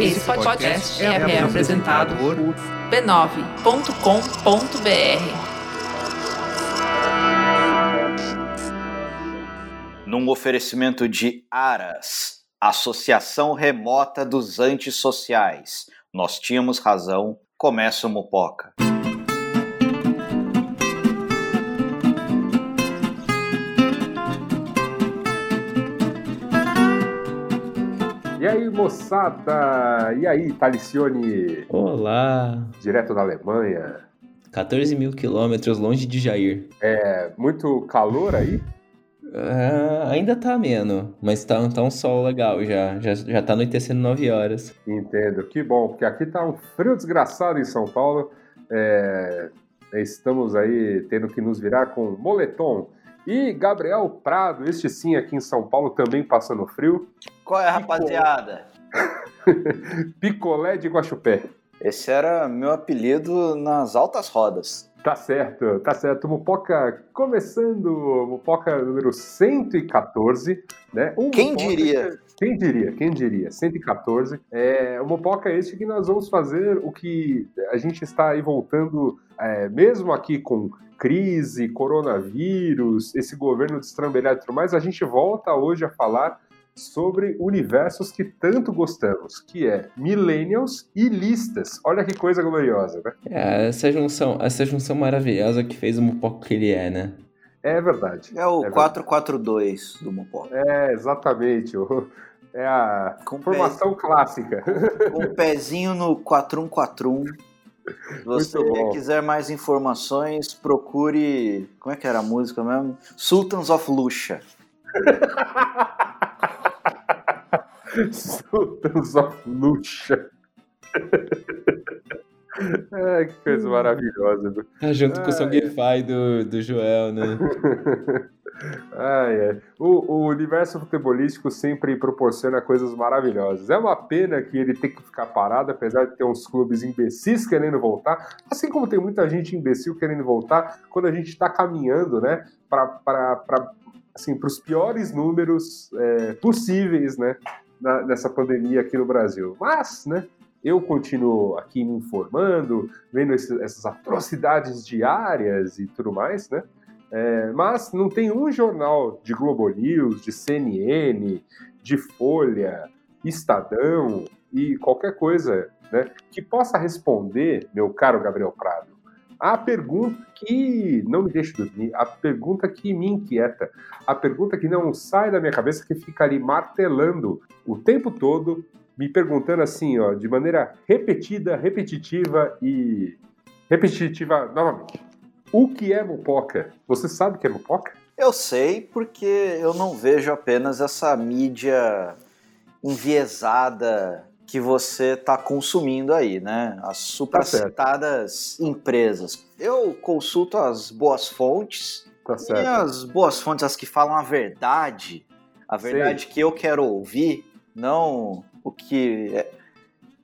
Esse podcast é, é apresentado por b9.com.br. num oferecimento de ARAS, Associação Remota dos Antissociais. Nós tínhamos razão, começa o Mupoca. E aí, moçada? E aí, Talicione? Olá! Direto da Alemanha. 14 mil quilômetros longe de Jair. É muito calor aí? Ah, ainda tá ameno, mas tá, tá um sol legal já. Já, já tá anoitecendo 9 horas. Entendo, que bom, porque aqui tá um frio desgraçado em São Paulo. É, estamos aí tendo que nos virar com moletom. E Gabriel Prado, este sim aqui em São Paulo, também passando frio. Qual é, rapaziada? Picolé de Guaxupé. Esse era meu apelido nas altas rodas. Tá certo, tá certo. Mupoca começando, Mupoca número 114, né? Um Quem Mupoca- diria? Quem diria, quem diria? 114. É, o Mupoca é este que nós vamos fazer o que a gente está aí voltando, é, mesmo aqui com crise, coronavírus, esse governo destrambelhado e tudo mais, a gente volta hoje a falar sobre universos que tanto gostamos, que é Millennials e listas. Olha que coisa gloriosa, né? É, essa junção, essa junção maravilhosa que fez o Mupoco que ele é, né? É verdade. É o É verdade. 442 do Mupoca. É, exatamente. o- É a Com formação clássica. Com o pezinho no 4141. Se você quiser mais informações, procure. Como é que era a música mesmo? Sultans of Luxa. Sultans of Lucha. Ai, que coisa maravilhosa. Tá junto com o Songify do, do Joel, né? Ai, é. o, o universo futebolístico sempre proporciona coisas maravilhosas. É uma pena que ele tem que ficar parado, apesar de ter uns clubes imbecis querendo voltar, assim como tem muita gente imbecil querendo voltar, quando a gente está caminhando, né, para assim, os piores números é, possíveis, né, na- nessa pandemia aqui no Brasil. Mas, né, eu continuo aqui me informando, vendo esse- essas atrocidades diárias e tudo mais, né? É, mas não tem um jornal de Globo News, de CNN, de Folha, Estadão e qualquer coisa né, que possa responder, meu caro Gabriel Prado, a pergunta que não me deixa dormir, a pergunta que me inquieta, a pergunta que não sai da minha cabeça, que fica ali martelando o tempo todo, me perguntando assim, ó, de maneira repetida, repetitiva e repetitiva novamente. O que é mupoca? Você sabe o que é mupoca? Eu sei porque eu não vejo apenas essa mídia enviesada que você está consumindo aí, né? As supracitadas empresas. Eu consulto as boas fontes Tá e certo. as boas fontes, as que falam a verdade, a verdade que eu quero ouvir, não o que é,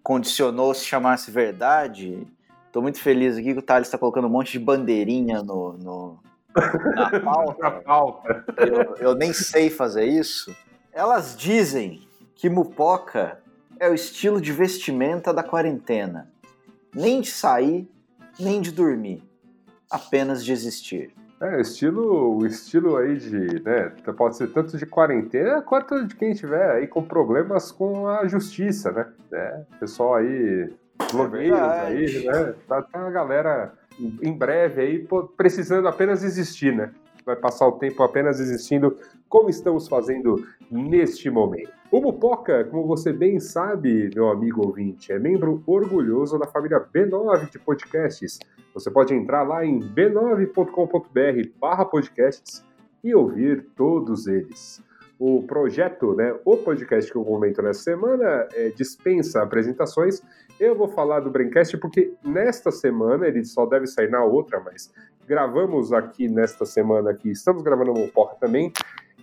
condicionou se chamasse verdade. Tô muito feliz aqui que o Thales está colocando um monte de bandeirinha no, no- na pauta Na pauta. eu, eu nem sei fazer isso. Elas dizem que mupoca é o estilo de vestimenta da quarentena. Nem de sair, nem de dormir. Apenas de existir. É, o estilo, o estilo aí de, né, pode ser tanto de quarentena quanto de quem tiver aí com problemas com a justiça, né? É, pessoal aí, blogueiros aí, verdade. né? Tá, tá a galera em breve aí pô, precisando apenas existir, né? Vai passar o tempo apenas existindo como estamos fazendo neste momento. O Mupoca, como você bem sabe, meu amigo ouvinte, é membro orgulhoso da família B9 de podcasts. Você pode entrar lá em b9.com.br barra podcasts e ouvir todos eles. O projeto, né, o podcast que eu comento nessa semana, é, dispensa apresentações. Eu vou falar do Braincast porque nesta semana, ele só deve sair na outra, mas gravamos aqui nesta semana, aqui, estamos gravando no Mopoca também,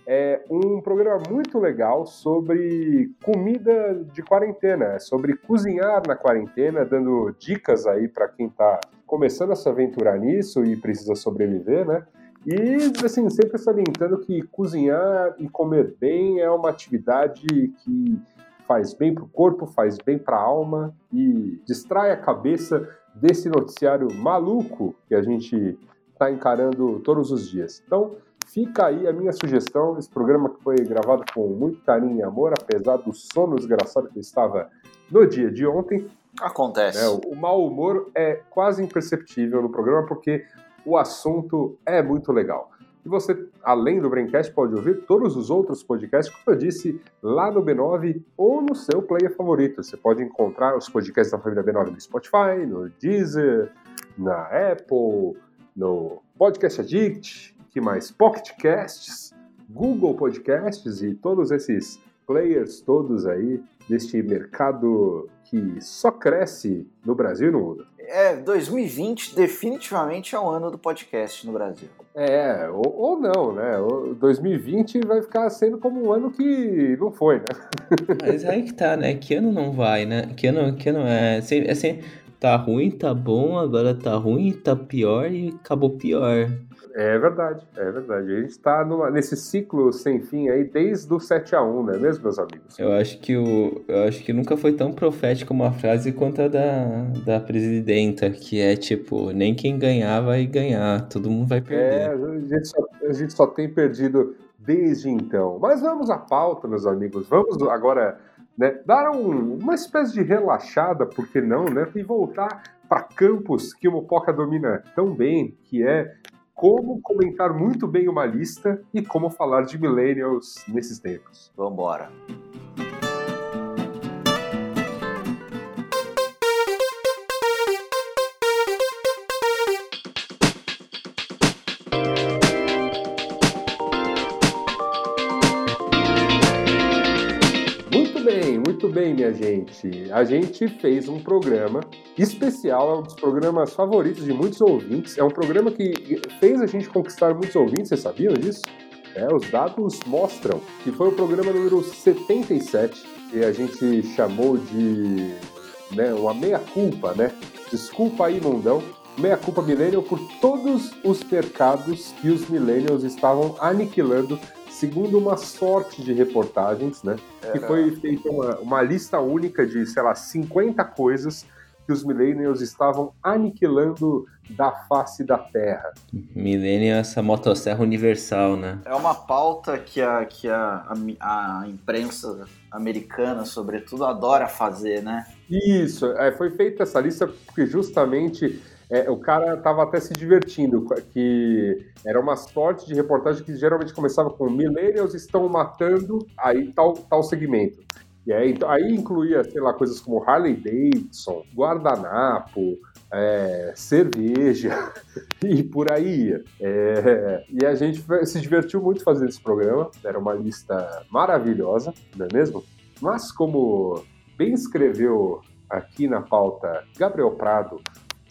é um programa muito legal sobre comida de quarentena, sobre cozinhar na quarentena, dando dicas aí para quem está começando a se aventurar nisso e precisa sobreviver, né? E, assim, sempre salientando que cozinhar e comer bem é uma atividade que faz bem para o corpo, faz bem para a alma e distrai a cabeça desse noticiário maluco que a gente está encarando todos os dias. Então, Fica aí a minha sugestão, esse programa que foi gravado com muito carinho e amor, apesar do sono desgraçado que eu estava no dia de ontem. Acontece. É, o mau humor é quase imperceptível no programa porque o assunto é muito legal. E você, além do Braincast, pode ouvir todos os outros podcasts, como eu disse, lá no B9 ou no seu player favorito. Você pode encontrar os podcasts da família B9 no Spotify, no Deezer, na Apple, no Podcast Addict, que mais? Pocket Casts, Google Podcasts e todos esses players todos aí deste mercado que só cresce no Brasil e no mundo. É, 2020 definitivamente é o ano do podcast no Brasil. É, ou, ou não, né? O 2020 vai ficar sendo como um ano que não foi, né? Mas aí que tá, né? Que ano não vai, né? Que ano, que ano é. Assim, assim, tá ruim, tá bom, agora tá ruim, tá pior e acabou pior. É verdade, é verdade. A gente está nesse ciclo sem fim aí desde o 7 a 1 não é mesmo, meus amigos? Eu acho que o, eu acho que nunca foi tão profética uma frase quanto a da, da presidenta, que é tipo, nem quem ganhar vai ganhar, todo mundo vai perder. É, a gente só, a gente só tem perdido desde então. Mas vamos à pauta, meus amigos. Vamos agora né, dar um, uma espécie de relaxada, por que não, né? E voltar para campos que o Mopoca domina tão bem, que é como comentar muito bem uma lista e como falar de millennials nesses tempos. Vamos embora. Muito bem, minha gente. A gente fez um programa especial, é um dos programas favoritos de muitos ouvintes. É um programa que fez a gente conquistar muitos ouvintes, vocês sabiam disso? É, os dados mostram que foi o programa número 77 e a gente chamou de né, uma meia-culpa, né? Desculpa aí, mundão. Meia-culpa millennial por todos os mercados que os millennials estavam aniquilando segundo uma sorte de reportagens, né? Que foi feita uma, uma lista única de, sei lá, 50 coisas que os millennials estavam aniquilando da face da Terra. Millennial é essa motosserra universal, né? É uma pauta que a, que a, a, a imprensa americana, sobretudo, adora fazer, né? Isso, é, foi feita essa lista porque justamente é, o cara estava até se divertindo, que era uma sorte de reportagem que geralmente começava com millennials estão matando aí tal, tal segmento. E aí, então, aí incluía, sei lá, coisas como Harley Davidson, guardanapo, é, cerveja e por aí. É, e a gente se divertiu muito fazendo esse programa, era uma lista maravilhosa, não é mesmo? Mas como bem escreveu aqui na pauta Gabriel Prado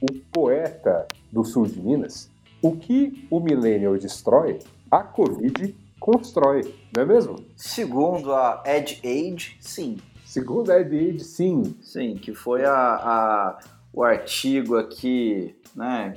o poeta do sul de Minas, o que o millennial destrói, a Covid constrói, não é mesmo? Segundo a Ed Age, sim. Segundo a Ed Age, sim. Sim, que foi a, a o artigo aqui, né?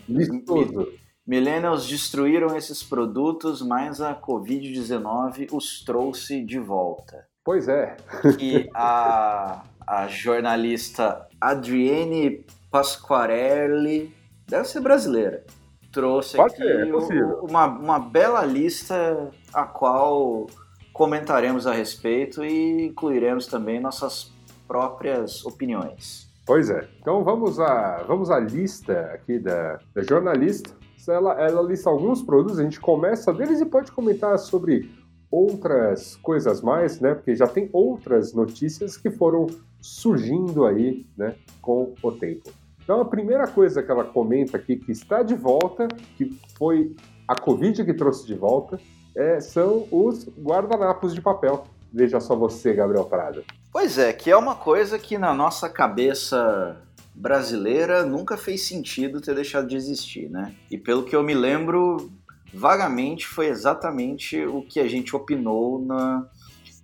Millennials destruíram esses produtos, mas a Covid-19 os trouxe de volta. Pois é. E a, a jornalista Adrienne Pasquarelli, deve ser brasileira, trouxe Pode aqui ser, é uma, uma bela lista a qual comentaremos a respeito e incluiremos também nossas próprias opiniões. Pois é. Então vamos à, vamos à lista aqui da, da jornalista. Ela, ela lista alguns produtos, a gente começa deles e pode comentar sobre outras coisas mais, né? Porque já tem outras notícias que foram surgindo aí, né, com o tempo. Então, a primeira coisa que ela comenta aqui, que está de volta, que foi a Covid que trouxe de volta, é, são os guardanapos de papel. Veja só você, Gabriel Prada. Pois é, que é uma coisa que na nossa cabeça brasileira nunca fez sentido ter deixado de existir, né? E pelo que eu me lembro, vagamente foi exatamente o que a gente opinou na,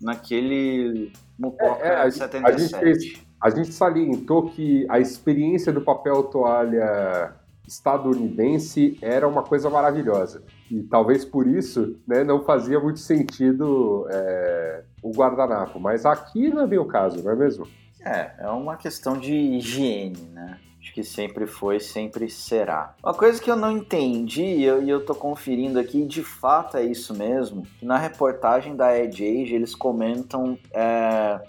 naquele Mupoca É, é, a gente- 77. a gente A gente salientou que a experiência do papel toalha estadunidense era uma coisa maravilhosa. E talvez por isso né, não fazia muito sentido é, o guardanapo. Mas aqui não é bem o caso, não é mesmo? É, é uma questão de higiene, né? Acho que sempre foi, sempre será. Uma coisa que eu não entendi, e eu, eu tô conferindo aqui, de fato é isso mesmo, na reportagem da Edge Age eles comentam é,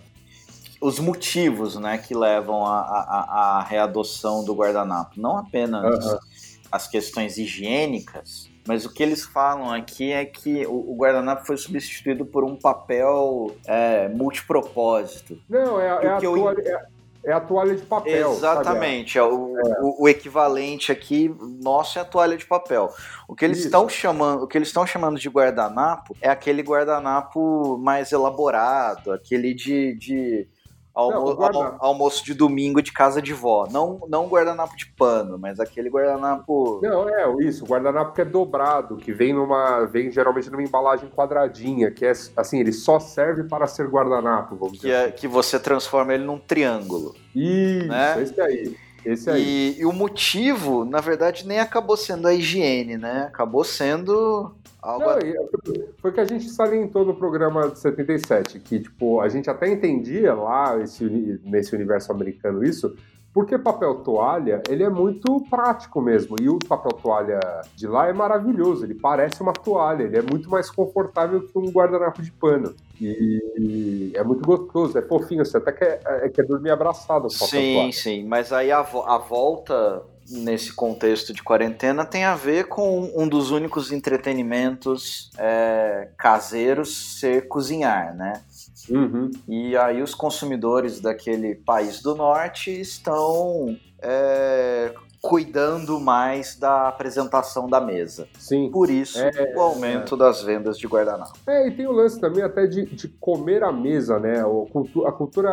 os motivos né, que levam à readoção do guardanapo. Não apenas Aham. as questões higiênicas, mas o que eles falam aqui é que o, o guardanapo foi substituído por um papel é, multipropósito. Não, é, é a, eu- toalha, é, é a toalha de papel. Exatamente. é o, o- o equivalente aqui nosso é a toalha de papel. O que eles Isso. estão chamando, o que eles estão chamando de guardanapo é aquele guardanapo mais elaborado, aquele de, de almo- Não, almoço de domingo de casa de vó. Não, não guardanapo de pano, mas aquele guardanapo. Não, é isso, o guardanapo que é dobrado, que vem numa. vem geralmente numa embalagem quadradinha, que é assim, ele só serve para ser guardanapo, vamos Que, dizer. é, que você transforma ele num triângulo. Isso, né? esse aí. Esse aí. E, e o motivo, na verdade, nem acabou sendo a higiene, né? Acabou sendo algo. Não, foi que a gente salientou no programa de 77, que tipo, a gente até entendia lá esse, nesse universo americano isso, porque papel toalha, ele é muito prático mesmo, e o papel toalha de lá é maravilhoso, ele parece uma toalha, ele é muito mais confortável que um guardanapo de pano. E é muito gostoso, é fofinho, você até quer, é, quer dormir abraçado com o papel Sim, toalha. sim, mas aí a, a volta nesse contexto de quarentena tem a ver com um dos únicos entretenimentos é, caseiros ser cozinhar, né? Uhum. E aí os consumidores daquele país do norte estão é, cuidando mais da apresentação da mesa. Sim. Por isso, É, o aumento das vendas de guardanapo. É, e tem o lance também até de, de comer à mesa, né? O a cultura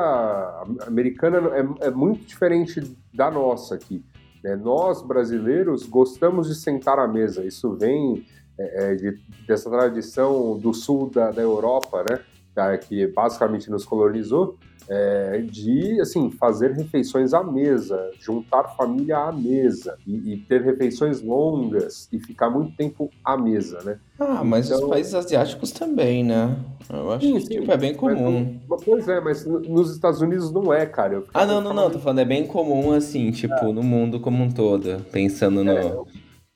americana é, é muito diferente da nossa aqui. Né? Nós, brasileiros, gostamos de sentar à mesa. Isso vem é, é, de- dessa tradição do sul da, da Europa, né? Tá, Que basicamente nos colonizou, é, de assim fazer refeições à mesa, juntar família à mesa e, e ter refeições longas e ficar muito tempo à mesa, né? Ah, mas Então- os países asiáticos também, né? Eu acho Sim, que sim, tipo, é bem comum. Mas, pois é, mas nos Estados Unidos não é, cara. Eu Ah, não, não, não, tô falando, é bem comum assim, tipo, no mundo como um todo, pensando no. É,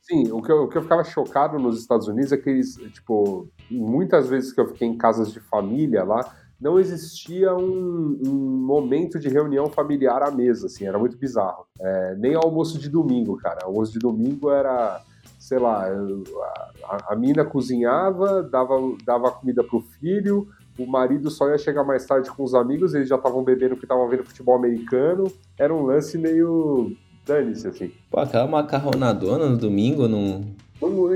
Sim, o que, eu, o que eu ficava chocado nos Estados Unidos é que eles, tipo, muitas vezes que eu fiquei em casas de família lá, não existia um, um momento de reunião familiar à mesa, assim, era muito bizarro. É, nem almoço de domingo, cara. Almoço de domingo era, sei lá, a, a mina cozinhava, dava, dava comida pro filho, o marido só ia chegar mais tarde com os amigos, eles já estavam bebendo porque estavam vendo futebol americano. Era um lance meio dane-se, assim. Pô, aquela macarronadona no domingo não.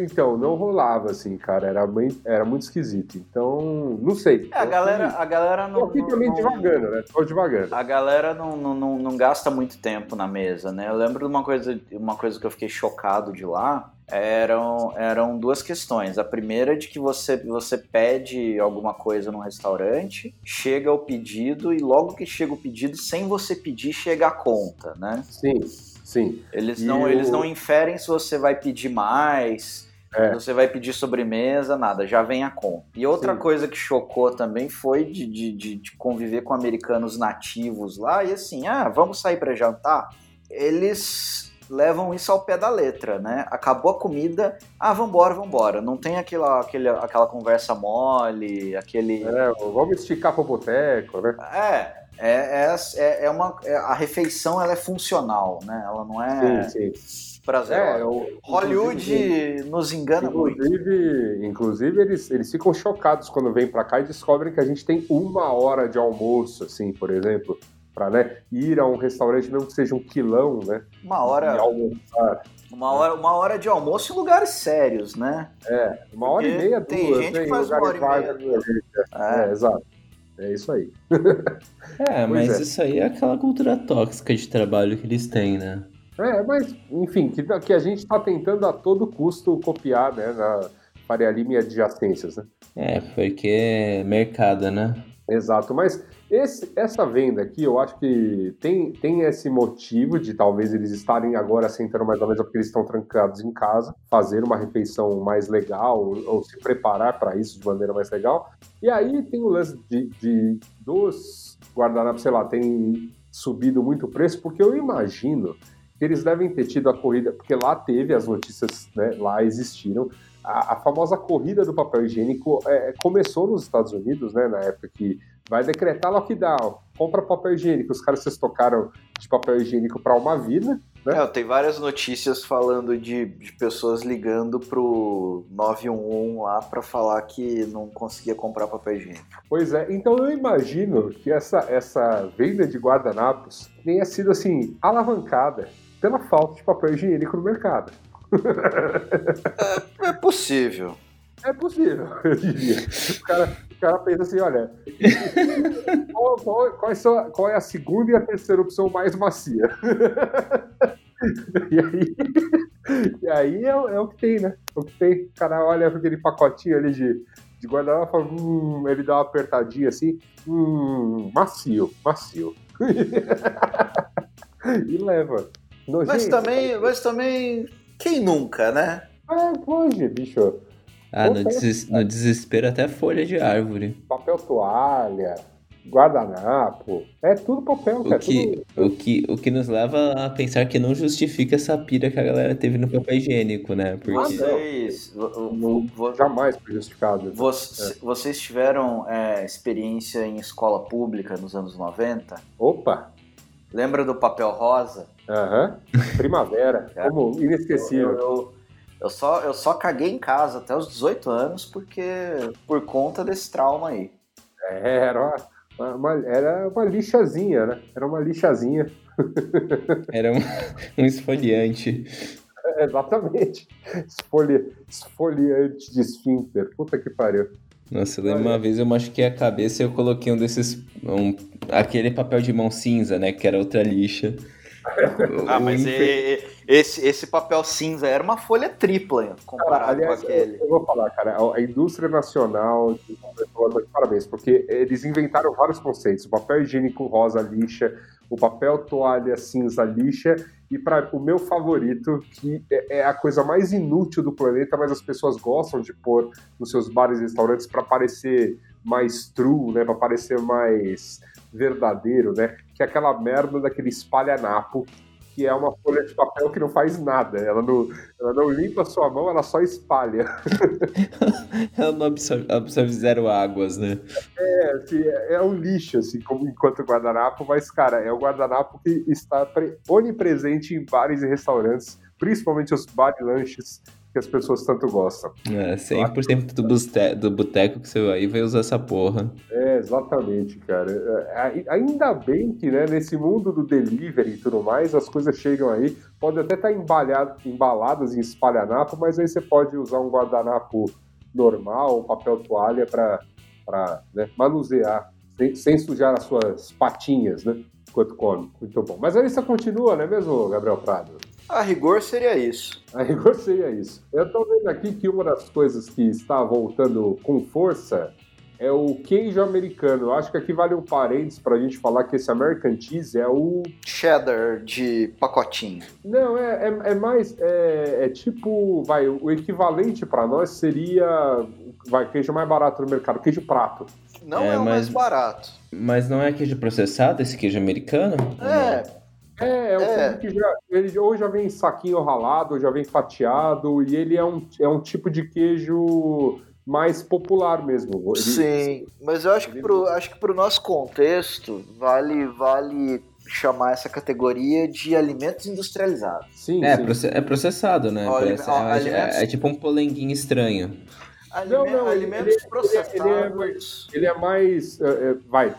Então, não rolava assim, cara. Era, bem, era muito esquisito. Então, não sei. É, a galera, a galera não. aqui não- também não- devagando, né? Tô devagando. A galera não, não, não, não gasta muito tempo na mesa, né? Eu lembro de uma coisa, uma coisa que eu fiquei chocado de lá. Eram, eram duas questões. A primeira é de que você, você pede alguma coisa num restaurante, chega o pedido e logo que chega o pedido, sem você pedir, chega a conta, né? Sim, sim. Eles E não, o- eles não inferem se você vai pedir mais, É. se você vai pedir sobremesa, nada, já vem a conta. E outra Sim. coisa que chocou também foi de, de, de, de conviver com americanos nativos lá, e assim, ah, vamos sair para jantar? Eles levam isso ao pé da letra, né? Acabou a comida, ah, vambora, vambora. Não tem aquela, aquele, aquela conversa mole, aquele... É, vamos esticar pro boteco, né? É, é, é, é uma... é- a refeição, ela é funcional, né? Ela não é Sim, sim. prazerosa. É, o- Hollywood nos engana muito. Inclusive, inclusive eles, eles ficam chocados quando vêm pra cá e descobrem que a gente tem uma hora de almoço, assim, por exemplo, para né, ir a um restaurante, mesmo que seja um quilão, né? Uma hora. E almoçar. Uma hora, uma hora de almoço em lugares sérios, né? É, uma hora Porque e meia, tem duas, gente né, que faz uma hora e meia. né? É, exato. É isso aí. É, mas é. isso aí é aquela cultura tóxica de trabalho que eles têm, né? É, mas, enfim, que, que a gente está tentando a todo custo copiar, né, na Faria Lima e adjacências, né? É, porque é mercado, né? Exato, mas esse- essa venda aqui, eu acho que tem, tem esse motivo de talvez eles estarem agora sentando mais ou menos porque eles estão trancados em casa, fazer uma refeição mais legal, ou, ou se preparar para isso de maneira mais legal. E aí tem o lance de, de- dos guardanapos, sei lá, tem subido muito o preço, porque eu imagino que eles devem ter tido a corrida, porque lá teve as notícias, né, lá existiram, a, a famosa corrida do papel higiênico é, começou nos Estados Unidos, né, na época que vai decretar lockdown, compra papel higiênico, os caras se estocaram de papel higiênico para uma vida, né? É, tem várias notícias falando de, de pessoas ligando pro 911 lá pra falar que não conseguia comprar papel higiênico. Pois é, então eu imagino que essa, essa venda de guardanapos tenha sido assim, alavancada pela falta de papel higiênico no mercado. É possível. É possível, eu diria. O cara, cara pensa assim, olha, qual, qual- quais são- qual é a segunda e a terceira opção mais macia? E aí, e aí é, o- é o que tem, né? É O que tem. O cara olha aquele pacotinho ali de, de guardanapo e fala, hum, ele dá uma apertadinha assim, hum, macio, macio. e leva. Mas também, mas também, quem nunca, né? É, pode, bicho. Ah, no, deses- no desespero até folha de árvore. papel toalha, guardanapo, é tudo papel, O cara. que, tudo- o, que, o que nos leva a pensar que não justifica essa pira que a galera teve no papel higiênico, né? Porque Vocês, vo- vo- vo- jamais foi justificado. vo- É. vocês tiveram é, experiência em escola pública nos anos 90? Opa! Lembra do papel rosa? Aham. Primavera, É. como Eu, inesquecível. eu, eu só, eu só caguei em casa até os 18 anos porque por conta desse trauma aí. É, Era uma, uma- uma- era uma lixazinha, né? Era uma lixazinha. era um, um esfoliante. É, exatamente. Esfoli, esfoliante de esfíncter. Puta que pariu. Nossa, eu lembro uma vez eu machuquei a cabeça e eu coloquei um desses. um- aquele papel de mão cinza, né? Que era outra lixa. Ah, mas e- esse, esse papel cinza era uma folha tripla comparado Cara, aliás, com aquele. eu, vou falar, cara, a- indústria nacional de papel, parabéns, porque eles inventaram vários conceitos. O papel higiênico rosa lixa, o papel toalha cinza lixa, e para o meu favorito, que é, é a coisa mais inútil do planeta, mas as pessoas gostam de pôr nos seus bares e restaurantes para parecer mais true, né? Para parecer mais verdadeiro, né? Que é aquela merda daquele espalhanapo que é uma folha de papel que não faz nada. Ela não, ela não limpa a sua mão, ela só espalha. Ela não absorve, absorve zero águas, né? É, assim, é, é um lixo, assim, como enquanto guardanapo, mas, cara, é o guardanapo que está pre- onipresente em bares e restaurantes, principalmente os bar lanches que as pessoas tanto gostam. É, 100% do, buste- do boteco que você vai vai usar essa porra. É, exatamente, cara. É, ainda bem que, né, nesse mundo do delivery e tudo mais, as coisas chegam aí, podem até estar embalhado- embaladas em espalhanapo, mas aí você pode usar um guardanapo normal, um papel toalha para né, manusear, sem, sem sujar as suas patinhas, né? Enquanto come. Muito bom. Mas a lista continua, não é mesmo, Gabriel Prado? A rigor seria isso. A rigor seria isso. Eu estou vendo aqui que uma das coisas que está voltando com força é o queijo americano. Eu acho que aqui vale um parênteses para a gente falar que esse American Cheese é o. Cheddar de pacotinho. Não, é, é, é mais. É, é tipo. Vai, o equivalente para nós seria. Vai, queijo mais barato no mercado, queijo prato. Não É, é, o mais mas- barato. Mas não é queijo processado esse queijo americano? É, É, é um É. que já, ele ou já vem em saquinho ralado, ou já vem fatiado, e ele é um, é um tipo de queijo mais popular mesmo. Ele- sim. Mas eu acho que, pro, acho que pro nosso contexto, vale, vale chamar essa categoria de alimentos industrializados. Sim, É, sim. proce- é processado, né? Ó, Parece- ó, é- alimentos- é, é tipo um polenguinho estranho. Alime- não, ele- alimentos ele- processados. ele é- Ele é mais. é, é, vai.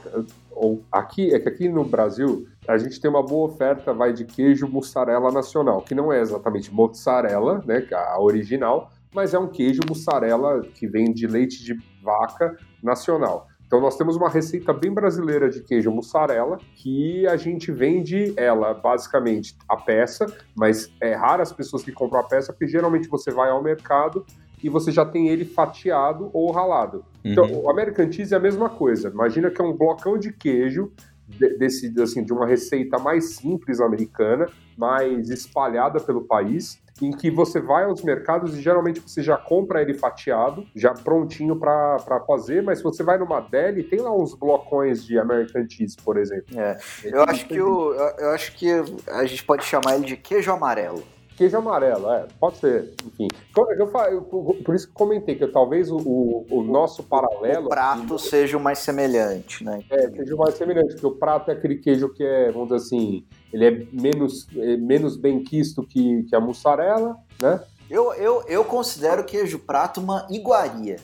ou aqui, é que aqui no Brasil a gente tem uma boa oferta, vai de queijo mussarela nacional, que não é exatamente mozzarella, né, é a original, mas é um queijo mussarela que vem de leite de vaca nacional. Então nós temos uma receita bem brasileira de queijo mussarela que a gente vende ela basicamente a peça, mas é raro as pessoas que compram a peça porque geralmente você vai ao mercado e você já tem ele fatiado ou ralado. Então, Uhum. o American Cheese é a mesma coisa. Imagina que é um blocão de queijo de- desse assim de uma receita mais simples americana, mais espalhada pelo país, em que você vai aos mercados e geralmente você já compra ele fatiado, já prontinho para fazer, mas se você vai numa deli, tem lá uns blocões de American Cheese, por exemplo. É, eu acho que o, eu- eu acho que a gente pode chamar ele de queijo amarelo. Queijo amarelo, é, pode ser, enfim. Co- Eu, eu- por isso que eu comentei que talvez o, o, o nosso paralelo O prato seja o mais semelhante, né? É, queijo mais semelhante, porque o prato é aquele queijo que é, vamos dizer assim, ele é menos, é menos bem quisto que, que a mussarela, né? Eu, eu, eu considero o queijo prato uma iguaria.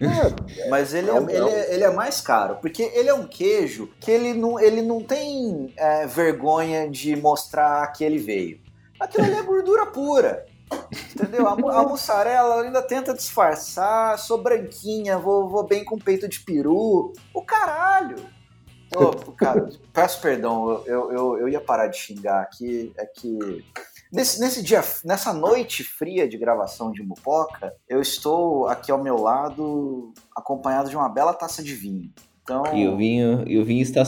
É, Mas ele é, Não, ele, não. é, ele é mais caro, porque ele é um queijo que ele não, ele não tem é, vergonha de mostrar que ele veio. Aquilo ali é gordura pura. Entendeu? A, a mussarela ela ainda tenta disfarçar, sou branquinha, vou, vou bem com peito de peru. O caralho! Ô, cara, peço perdão, eu, eu, eu ia parar de xingar aqui. É que nesse, nesse dia, nessa noite fria de gravação de Mupoca, eu estou aqui ao meu lado acompanhado de uma bela taça de vinho. Então, E o vinho, e o vinho está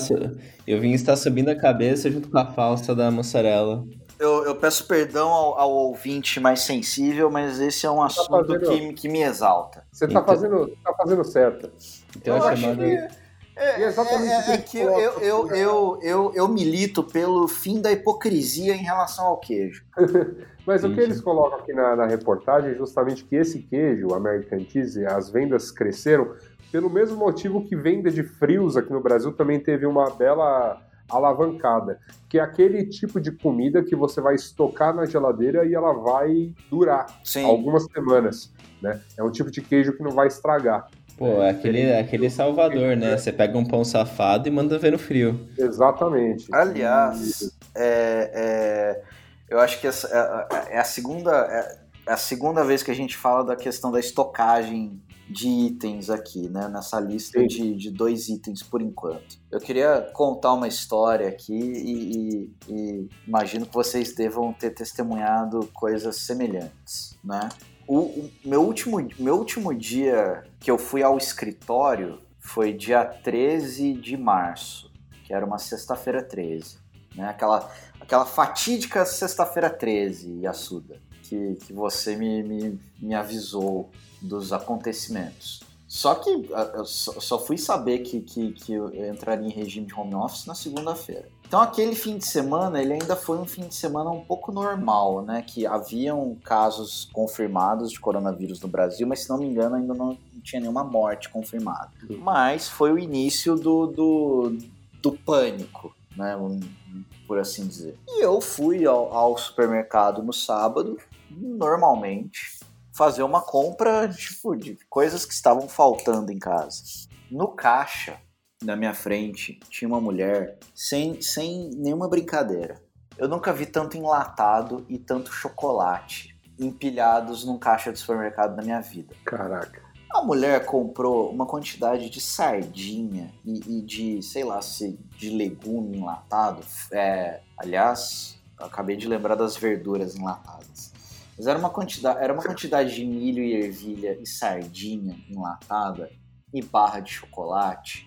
e o vinho está subindo a cabeça junto com a falsa da mussarela. Eu, eu peço perdão ao, ao ouvinte mais sensível, mas esse é um assunto fazendo- que, que me exalta. você tá Então- fazendo, tá fazendo certo. Então eu é acho que é, exatamente é- o que é ele que eu, eu, eu, eu, eu, eu milito pelo fim da hipocrisia em relação ao queijo. Mas o que eles colocam aqui na, na reportagem é justamente que esse queijo, o American Cheese, as vendas cresceram pelo mesmo motivo que venda de frios aqui no Brasil também teve uma bela alavancada, que é aquele tipo de comida que você vai estocar na geladeira e ela vai durar Sim. algumas semanas, né? É um tipo de queijo que não vai estragar. Pô, é aquele, é aquele salvador, né? Você pega um pão safado e manda ver no frio. Exatamente. Aliás, é, é, eu acho que essa é, é a segunda é, é a segunda vez que a gente fala da questão da estocagem de itens aqui, né? Nessa lista de, de dois itens por enquanto. Eu queria contar uma história aqui e, e- e imagino que vocês devam ter testemunhado coisas semelhantes, né? O, o meu, último, meu último dia que eu fui ao escritório foi dia 13 de março, que era uma sexta-feira 13. Né? Aquela, aquela fatídica sexta-feira 13, Yasuda, que, que você me, me, me avisou dos acontecimentos. Só que eu só fui saber que, que, que eu entraria em regime de home office na segunda-feira. Então aquele fim de semana, ele ainda foi um fim de semana um pouco normal, né? Que haviam casos confirmados de coronavírus no Brasil, mas se não me engano ainda não tinha nenhuma morte confirmada. Mas foi o início do, do, do pânico, né? Por assim dizer. E eu fui ao, ao supermercado no sábado, normalmente, fazer uma compra tipo, de coisas que estavam faltando em casa. No caixa, na minha frente, tinha uma mulher sem, sem nenhuma brincadeira. Eu nunca vi tanto enlatado e tanto chocolate empilhados num caixa de supermercado na minha vida. Caraca. A mulher comprou uma quantidade de sardinha e, e de, sei lá, se de legume enlatado. É, aliás, acabei de lembrar das verduras enlatadas. Mas era uma quantidade, era uma quantidade de milho e ervilha e sardinha enlatada e barra de chocolate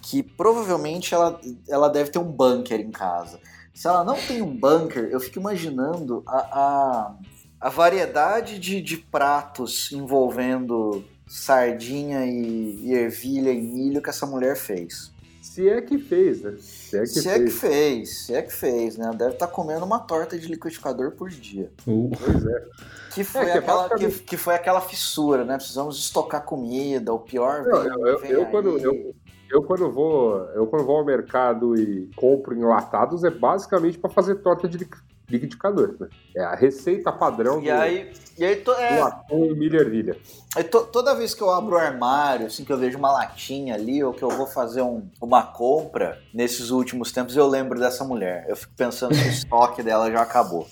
que provavelmente ela, ela deve ter um bunker em casa. Se ela não tem um bunker, eu fico imaginando a, a, a variedade de, de pratos envolvendo sardinha e, e ervilha e milho que essa mulher fez. Se é que fez, né? Se é que Se é que fez, se é que fez, né? Deve estar comendo uma torta de liquidificador por dia. Uh, Pois é. Que foi, que é aquela, que, basicamente- que foi aquela fissura, né? Precisamos estocar comida, o pior Não, vem- eu, vem eu quando, eu, eu quando vou eu quando vou ao mercado e compro enlatados é basicamente para fazer torta de, li- liquidificador. Né? É a receita padrão E do, aí, e aí to- é, do atum e milho ervilha. aí to- toda vez que eu abro o armário, assim, que eu vejo uma latinha ali, ou que eu vou fazer um- uma compra, nesses últimos tempos eu lembro dessa mulher. Eu fico pensando se o estoque dela já acabou.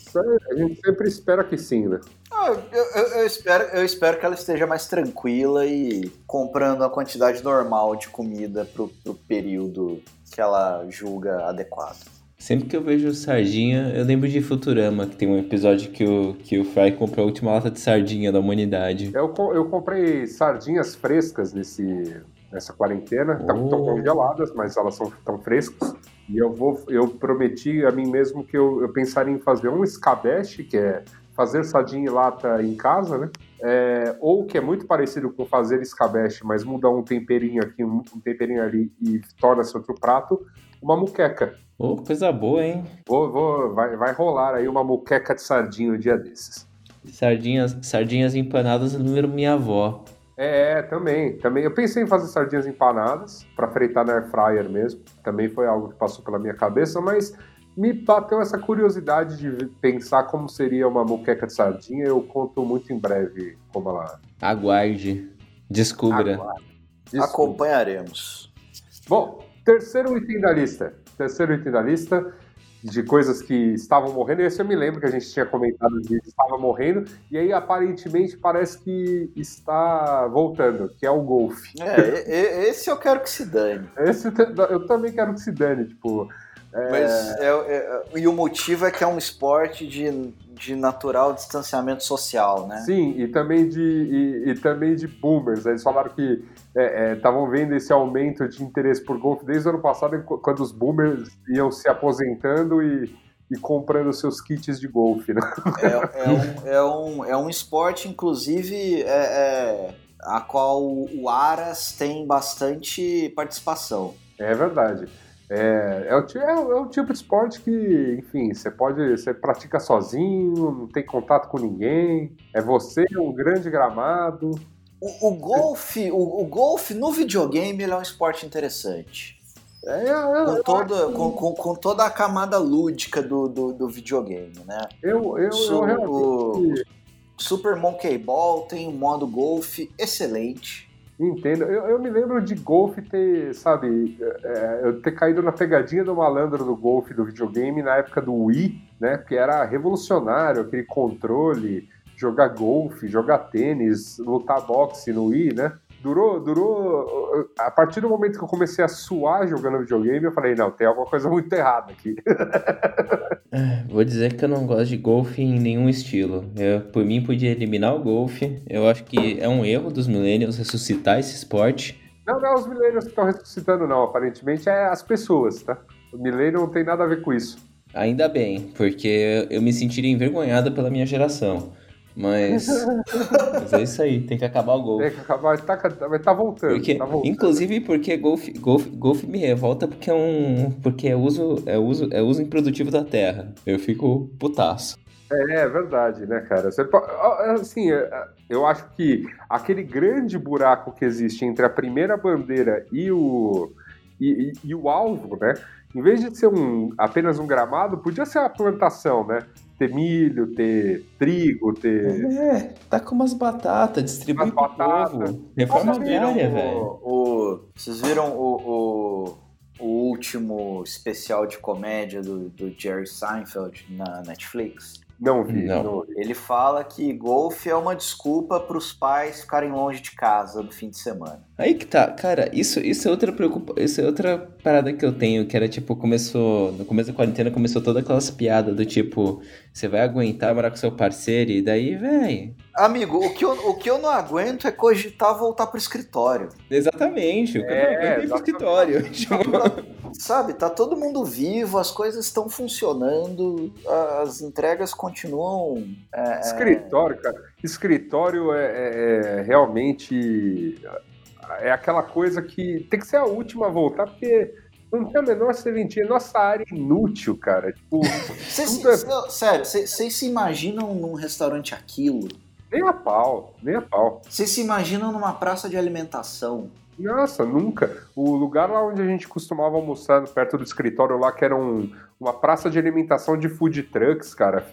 A gente sempre espera que sim, né? Ah, eu, eu- eu espero, eu espero que ela esteja mais tranquila e comprando a quantidade normal de comida pro, pro período que ela julga adequado. Sempre que eu vejo sardinha, eu lembro de Futurama, que tem um episódio que o, que o Fry comprou a última lata de sardinha da humanidade. Eu, eu comprei sardinhas frescas nesse, nessa quarentena. Estão Oh. congeladas, mas elas são tão frescas. E eu vou, eu prometi a mim mesmo que eu, eu pensaria em fazer um escabeche, que é fazer sardinha em lata em casa, né? É, ou que é muito parecido com fazer escabeche, mas muda um temperinho aqui, um, um temperinho ali e torna-se outro prato, uma muqueca. Ô, coisa boa, hein? Vou, vou, vai, vai rolar aí uma muqueca de sardinha um dia desses. Sardinhas, sardinhas empanadas, lembro minha avó. É, também, também. Eu pensei em fazer sardinhas empanadas para fritar na air fryer mesmo. Também foi algo que passou pela minha cabeça, mas me bateu essa curiosidade de pensar como seria uma moqueca de sardinha. Eu conto muito em breve como ela. Aguarde. Descubra. Aguarde. Desculpa. Acompanharemos. Bom, terceiro item da lista. Terceiro item da lista de coisas que estavam morrendo. Esse eu me lembro que a gente tinha comentado de estava morrendo e aí aparentemente parece que está voltando, que é o golfe. É, esse eu quero que se dane. Esse eu também quero que se dane, tipo. É, Mas é- é- e o motivo é que é um esporte de, de natural distanciamento social, né? Sim, e também de, e, e também de boomers. Eles falaram que estavam vendo esse aumento de interesse por golfe desde o ano passado, quando os boomers iam se aposentando e, e comprando seus kits de golfe, né? É, é um, é, um, é um esporte, inclusive, é, é, a qual o Aras tem bastante participação. É verdade. É, é, o, é, é o tipo de esporte que, enfim, você pode. Você pratica sozinho, não tem contato com ninguém. É você, um grande gramado. O, o golfe, o, o golfe no videogame é um esporte interessante. É, é, Com eu, toda, com, com, com toda a camada lúdica do, do, do videogame, né? eu, eu, Su- eu realmente Super Monkey Ball tem um modo golfe excelente. Entendo. Eu, eu me lembro de golfe ter, sabe, é, eu ter caído na pegadinha do malandro do golfe do videogame na época do Wii, né? Que era revolucionário, aquele controle, jogar golfe, jogar tênis, lutar boxe no Wii, né? Durou, durou. A partir do momento que eu comecei a suar jogando videogame, eu falei, não, tem alguma coisa muito errada aqui. Vou dizer que eu não gosto de golfe em nenhum estilo. Eu, por mim, podia eliminar o golfe. Eu acho que é um erro dos millennials ressuscitar esse esporte. Não, não é os milênios que estão ressuscitando, não. Aparentemente é as pessoas, tá? O milênio não tem nada a ver com isso. Ainda bem, porque eu me sentiria envergonhado pela minha geração. Mas, mas é isso aí, tem que acabar o golfe. Tem que acabar, tá, vai tá voltando. Porque, tá voltando. inclusive porque golfe, golfe, golfe me revolta porque é um. Porque é uso, é uso, é uso improdutivo da terra. Eu fico putaço. É, é verdade, né, cara? Você, po- assim, é, eu acho que aquele grande buraco que existe entre a primeira bandeira e o, e, e- e o alvo, né? Em vez de ser um, apenas um gramado, podia ser uma plantação, né? Ter milho, ter trigo, ter. É, tá com umas batatas, distribui Umas batatas. Reforma agrária, Viram velho. o- vocês viram o, o, o último especial de comédia do, do Jerry Seinfeld na Netflix? Não vi, Não. não, vi. Ele fala que golfe é uma desculpa para os pais ficarem longe de casa no fim de semana. Aí que tá, cara, isso, isso é outra preocupa... isso é outra parada que eu tenho, que era tipo, começou, no começo da quarentena começou toda aquelas piadas do tipo, você vai aguentar morar com seu parceiro e daí, véi, Amigo, o que, eu, o que eu não aguento é cogitar voltar pro escritório. exatamente, o cara É, não aguenta ir pro exatamente. escritório. Tipo, Sabe, tá todo mundo vivo, as coisas estão funcionando, as entregas continuam. é, Escritório, cara. Escritório é, é- é realmente. É aquela coisa que tem que ser a última a voltar, porque não tem a menor serventia. Nossa área é inútil, cara. Tipo, é- não, sério, vocês se imaginam num restaurante aquilo? nem a pau, nem a pau. Vocês se imaginam numa praça de alimentação? Nossa, nunca. O lugar lá onde a gente costumava almoçar, perto do escritório lá, que era um, uma praça de alimentação de food trucks, cara.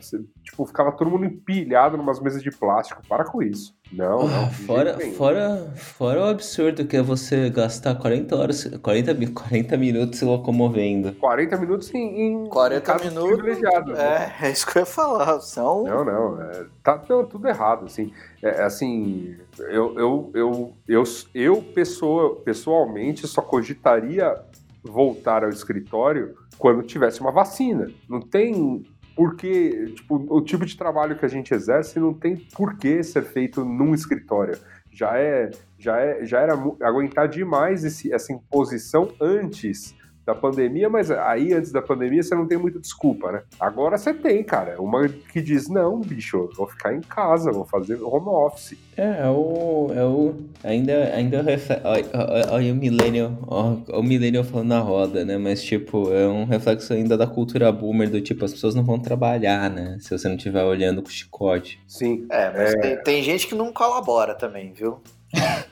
Tipo, ficava todo mundo empilhado numas mesas de plástico. Para com isso. Não, Ah, não. fora, fora, fora o absurdo que é você gastar 40 horas, 40, mi- 40 minutos se locomovendo. 40 minutos em, em 40 em minutos. né? É, é isso que eu ia falar. São. Não, não, é, tá não, tudo errado, assim. É, assim, eu, eu, eu, eu, eu pessoa, pessoalmente só cogitaria voltar ao escritório quando tivesse uma vacina. Não tem porque, tipo, o tipo de trabalho que a gente exerce não tem por que ser feito num escritório. Já é, já é, já era aguentar demais esse, essa imposição antes da pandemia, mas aí antes da pandemia você não tem muita desculpa, né? Agora você tem, cara. Uma que diz: não, bicho, eu vou ficar em casa, vou fazer home office. É, é o. É o. Ainda. ainda Olha, olha- olha o Millennial. Olha o Millennial falando na roda, né? Mas, tipo, é um reflexo ainda da cultura boomer, do tipo, as pessoas não vão trabalhar, né? Se você não estiver olhando com chicote. Sim. É, mas Tem, tem gente que não colabora também, viu?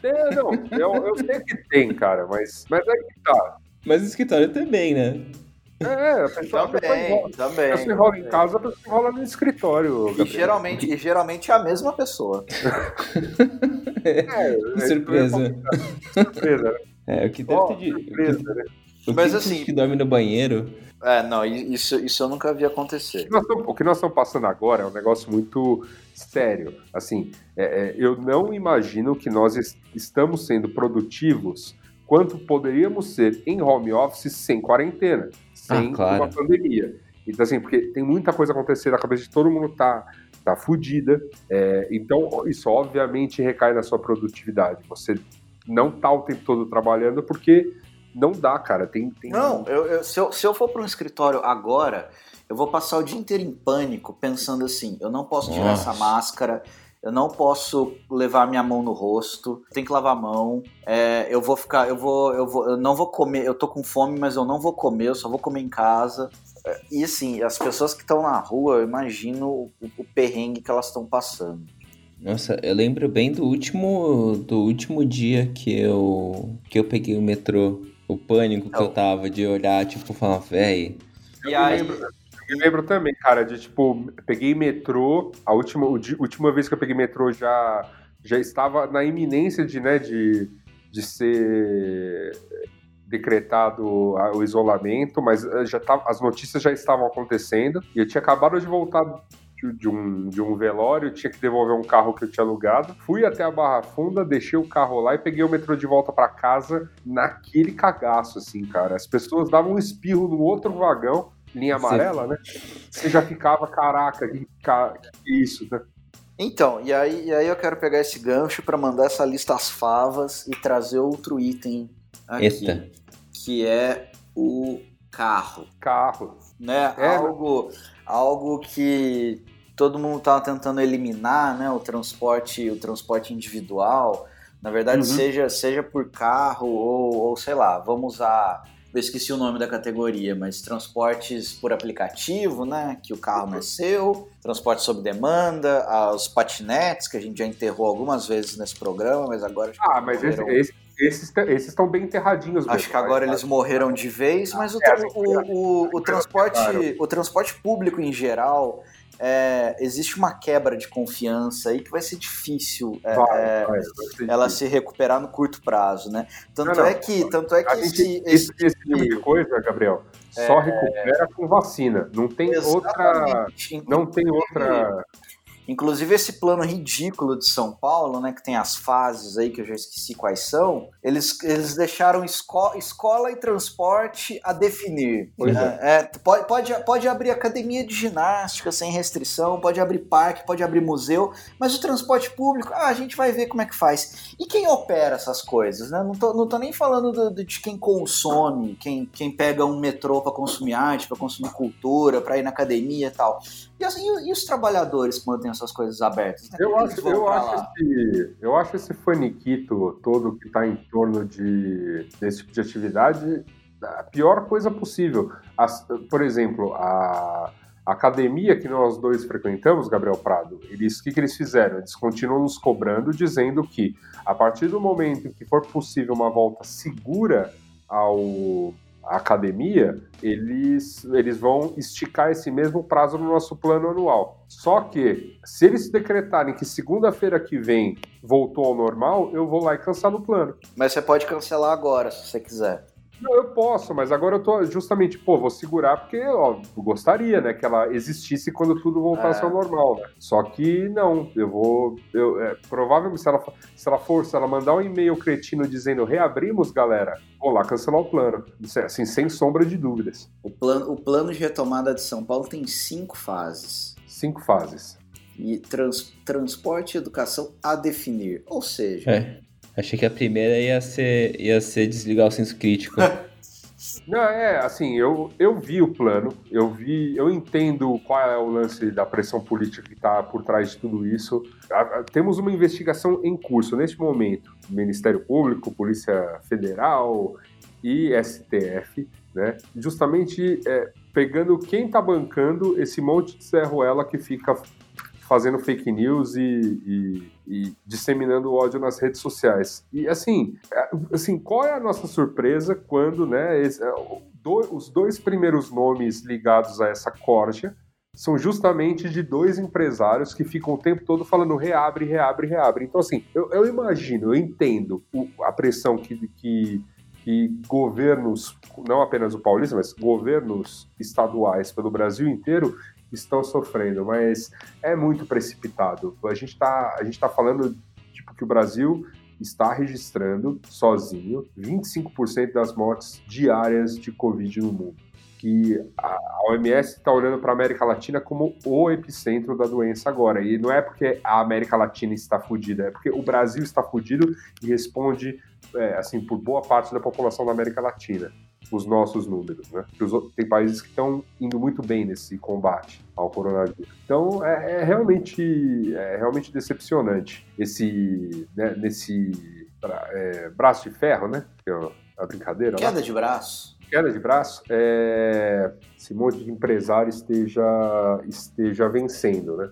É, não, eu, eu sei que tem, cara, mas, mas é que tá. Mas o escritório também, né? É, a pessoa, Também, a também. pessoa enrola em casa, a pessoa enrola no escritório. E geralmente, e geralmente é a mesma pessoa. É, Que é, surpresa. surpresa, né? É, o que deve Ó, ter de. O surpresa, que, né? o Mas que assim- que dorme no banheiro. É, não, isso, isso eu nunca vi acontecer. O que nós estamos- O passando agora é um negócio muito sério. Assim, é, é, eu não imagino que nós es- estamos sendo produtivos quanto poderíamos ser em home office sem quarentena, sem Ah, claro. uma pandemia. Então, assim, porque tem muita coisa acontecendo, a cabeça de todo mundo tá, tá fodida. é, então, isso obviamente recai na sua produtividade. Você não tá o tempo todo trabalhando porque não dá, cara. Tem, tem Não, eu, eu- se, eu, se eu for para um escritório agora, eu vou passar o dia inteiro em pânico, pensando assim: eu não posso tirar Nossa. essa máscara, eu não posso levar minha mão no rosto, tem que lavar a mão, é, eu vou ficar, eu vou, eu vou, eu não vou comer, eu tô com fome, mas eu não vou comer, eu só vou comer em casa. É, E assim, as pessoas que estão na rua, eu imagino o, o perrengue que elas estão passando. Nossa, eu lembro bem do último, do último dia que eu, que eu peguei o metrô. O pânico que eu tava de olhar, tipo, falar, véi. E aí, lembro- Eu lembro também, cara, de tipo, peguei metrô, a última, di- última vez que eu peguei metrô já, já estava na iminência de, né, de, de ser decretado a- o isolamento, mas eh, já tava, as notícias já estavam acontecendo e eu tinha acabado de voltar de, um, de um velório, tinha que devolver um carro que eu tinha alugado. Fui até a Barra Funda, deixei o carro lá e peguei o metrô de volta pra casa naquele cagaço, assim, cara. As pessoas davam um espirro no outro vagão, linha amarela, né? Você já ficava, caraca, que, que isso, né? Então, e aí, e aí eu quero pegar esse gancho para mandar essa lista às favas e trazer outro item aqui, Eita. que é o carro, Carro. né? É, algo, algo que todo mundo estava tentando eliminar, né? O transporte, o transporte individual. Na verdade, Uhum. seja, seja por carro ou, ou sei lá, vamos usar eu esqueci o nome da categoria, mas transportes por aplicativo, né? Que o carro não é seu, transporte sob demanda, os patinetes, que a gente já enterrou algumas vezes nesse programa, mas agora acho Ah, mas esse- morreram- esse- esses esses estão bem enterradinhos Acho mesmo, que agora eles morreram de vez, mas o, É, assim, o, o, o transporte, o transporte público em geral, é, existe uma quebra de confiança aí que vai ser difícil é, Vai, é, vai, ela difícil. se recuperar no curto prazo, né? Tanto Não, não. é que, tanto é que esse, esse, esse- tipo de coisa, Gabriel, só recupera com vacina. Não tem outra. Não tem outra. Inclusive esse plano ridículo de São Paulo, né, que tem as fases aí que eu já esqueci quais são, eles, eles deixaram esco escola e transporte a definir. Né? É, pode, pode, pode abrir academia de ginástica sem restrição, pode abrir parque, pode abrir museu, mas o transporte público, ah, a gente vai ver como é que faz. E quem opera essas coisas? Né? Não, tô, não tô nem falando do- do- de quem consome, quem, quem pega um metrô para consumir arte, para consumir cultura, para ir na academia e tal. E, assim, e- os trabalhadores que mantêm essas coisas abertas? né? Eu acho, eu, acho lá? esse, eu acho esse faniquito todo que está em torno de, desse tipo de atividade a pior coisa possível. As- por exemplo, a academia que nós dois frequentamos, Gabriel Prado, eles, o que, que eles fizeram? Eles continuam nos cobrando, dizendo que a partir do momento que for possível uma volta segura ao, a academia, eles, eles vão esticar esse mesmo prazo no nosso plano anual. Só que, se eles decretarem que segunda-feira que vem voltou ao normal, eu vou lá e cancelo o plano. Mas você pode cancelar agora, se você quiser. Não, eu posso, mas agora eu tô justamente, pô, vou segurar porque, ó, eu gostaria, né, que ela existisse quando tudo voltasse É. ao normal, né? Só que não, eu vou, eu, é, provavelmente se ela, se ela for, se ela mandar um e-mail cretino dizendo reabrimos, galera, vou lá cancelar o plano, Isso é, assim, sem sombra de dúvidas. O plano, o plano de retomada de São Paulo tem cinco fases. Cinco fases. E trans, transporte e educação a definir. Ou seja, É. Achei que a primeira ia ser, ia ser desligar o senso crítico. Não, é, assim, eu, eu vi o plano, eu vi, eu entendo qual é o lance da pressão política que está por trás de tudo isso. Temos uma investigação em curso neste momento, Ministério Público, Polícia Federal e STF, né? Justamente é, pegando quem está bancando esse monte de Zé Ruela que fica fazendo fake news e, e- e disseminando ódio nas redes sociais. E assim, é, assim, qual é a nossa surpresa quando, né, é, os dois primeiros nomes ligados a essa corja são justamente de dois empresários que ficam o tempo todo falando reabre, reabre, reabre. Então, assim, eu, eu imagino, eu entendo o- a pressão que, que, que governos, não apenas o paulista, mas governos estaduais pelo Brasil inteiro estão sofrendo, mas é muito precipitado. A gente está tá falando tipo, que o Brasil está registrando sozinho 25% das mortes diárias de Covid no mundo. Que a OMS está olhando para a América Latina como o epicentro da doença agora. E não é porque a América Latina está fodida, é porque o Brasil está fodido e responde é, assim por boa parte da população da América Latina os nossos números, né? Tem países que estão indo muito bem nesse combate ao coronavírus. Então é, é realmente é realmente decepcionante esse né, nesse é, braço de ferro, né? Que é a brincadeira. lá queda de braço. queda de braço, é, esse monte de empresário esteja, esteja vencendo, né?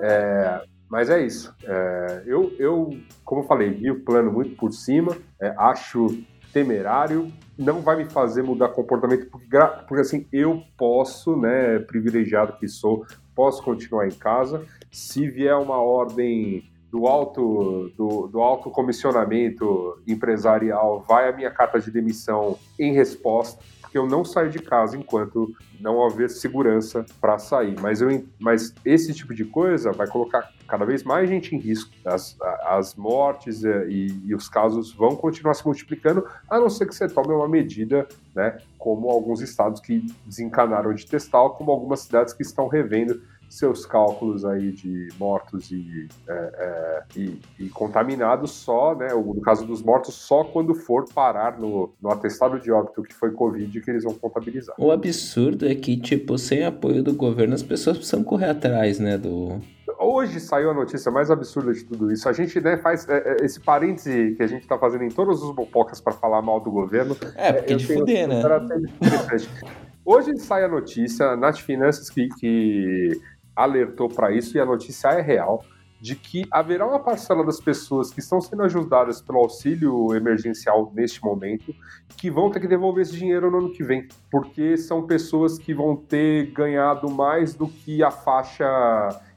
É, mas é isso. É, eu, eu, como eu falei, vi o plano muito por cima, é, acho temerário, não vai me fazer mudar comportamento, porque, porque assim, eu posso, né, privilegiado que sou, posso continuar em casa. Se vier uma ordem do alto, do, do alto comissionamento empresarial, vai a minha carta de demissão em resposta, porque eu não saio de casa enquanto não haver segurança para sair. Mas, eu, mas esse tipo de coisa vai colocar cada vez mais gente em risco. As, as mortes eh, e, e os casos vão continuar se multiplicando, a não ser que você tome uma medida, né, como alguns estados que desencanaram de testar, como algumas cidades que estão revendo seus cálculos aí de mortos e, é, é, e, e contaminados só, né? ou No caso dos mortos, só quando for parar no, no atestado de óbito que foi Covid que eles vão contabilizar. O absurdo é que, tipo, sem apoio do governo, as pessoas precisam correr atrás, né, do... Hoje saiu a notícia mais absurda de tudo isso. A gente né, faz é, é, esse parêntese que a gente está fazendo em todos os bopocas para falar mal do governo. É, porque Eu de fuder, né? Hoje sai a notícia, Nath Finanças que, que alertou para isso, e a notícia é real, de que haverá uma parcela das pessoas que estão sendo ajudadas pelo auxílio emergencial neste momento, que vão ter que devolver esse dinheiro no ano que vem, porque são pessoas que vão ter ganhado mais do que a faixa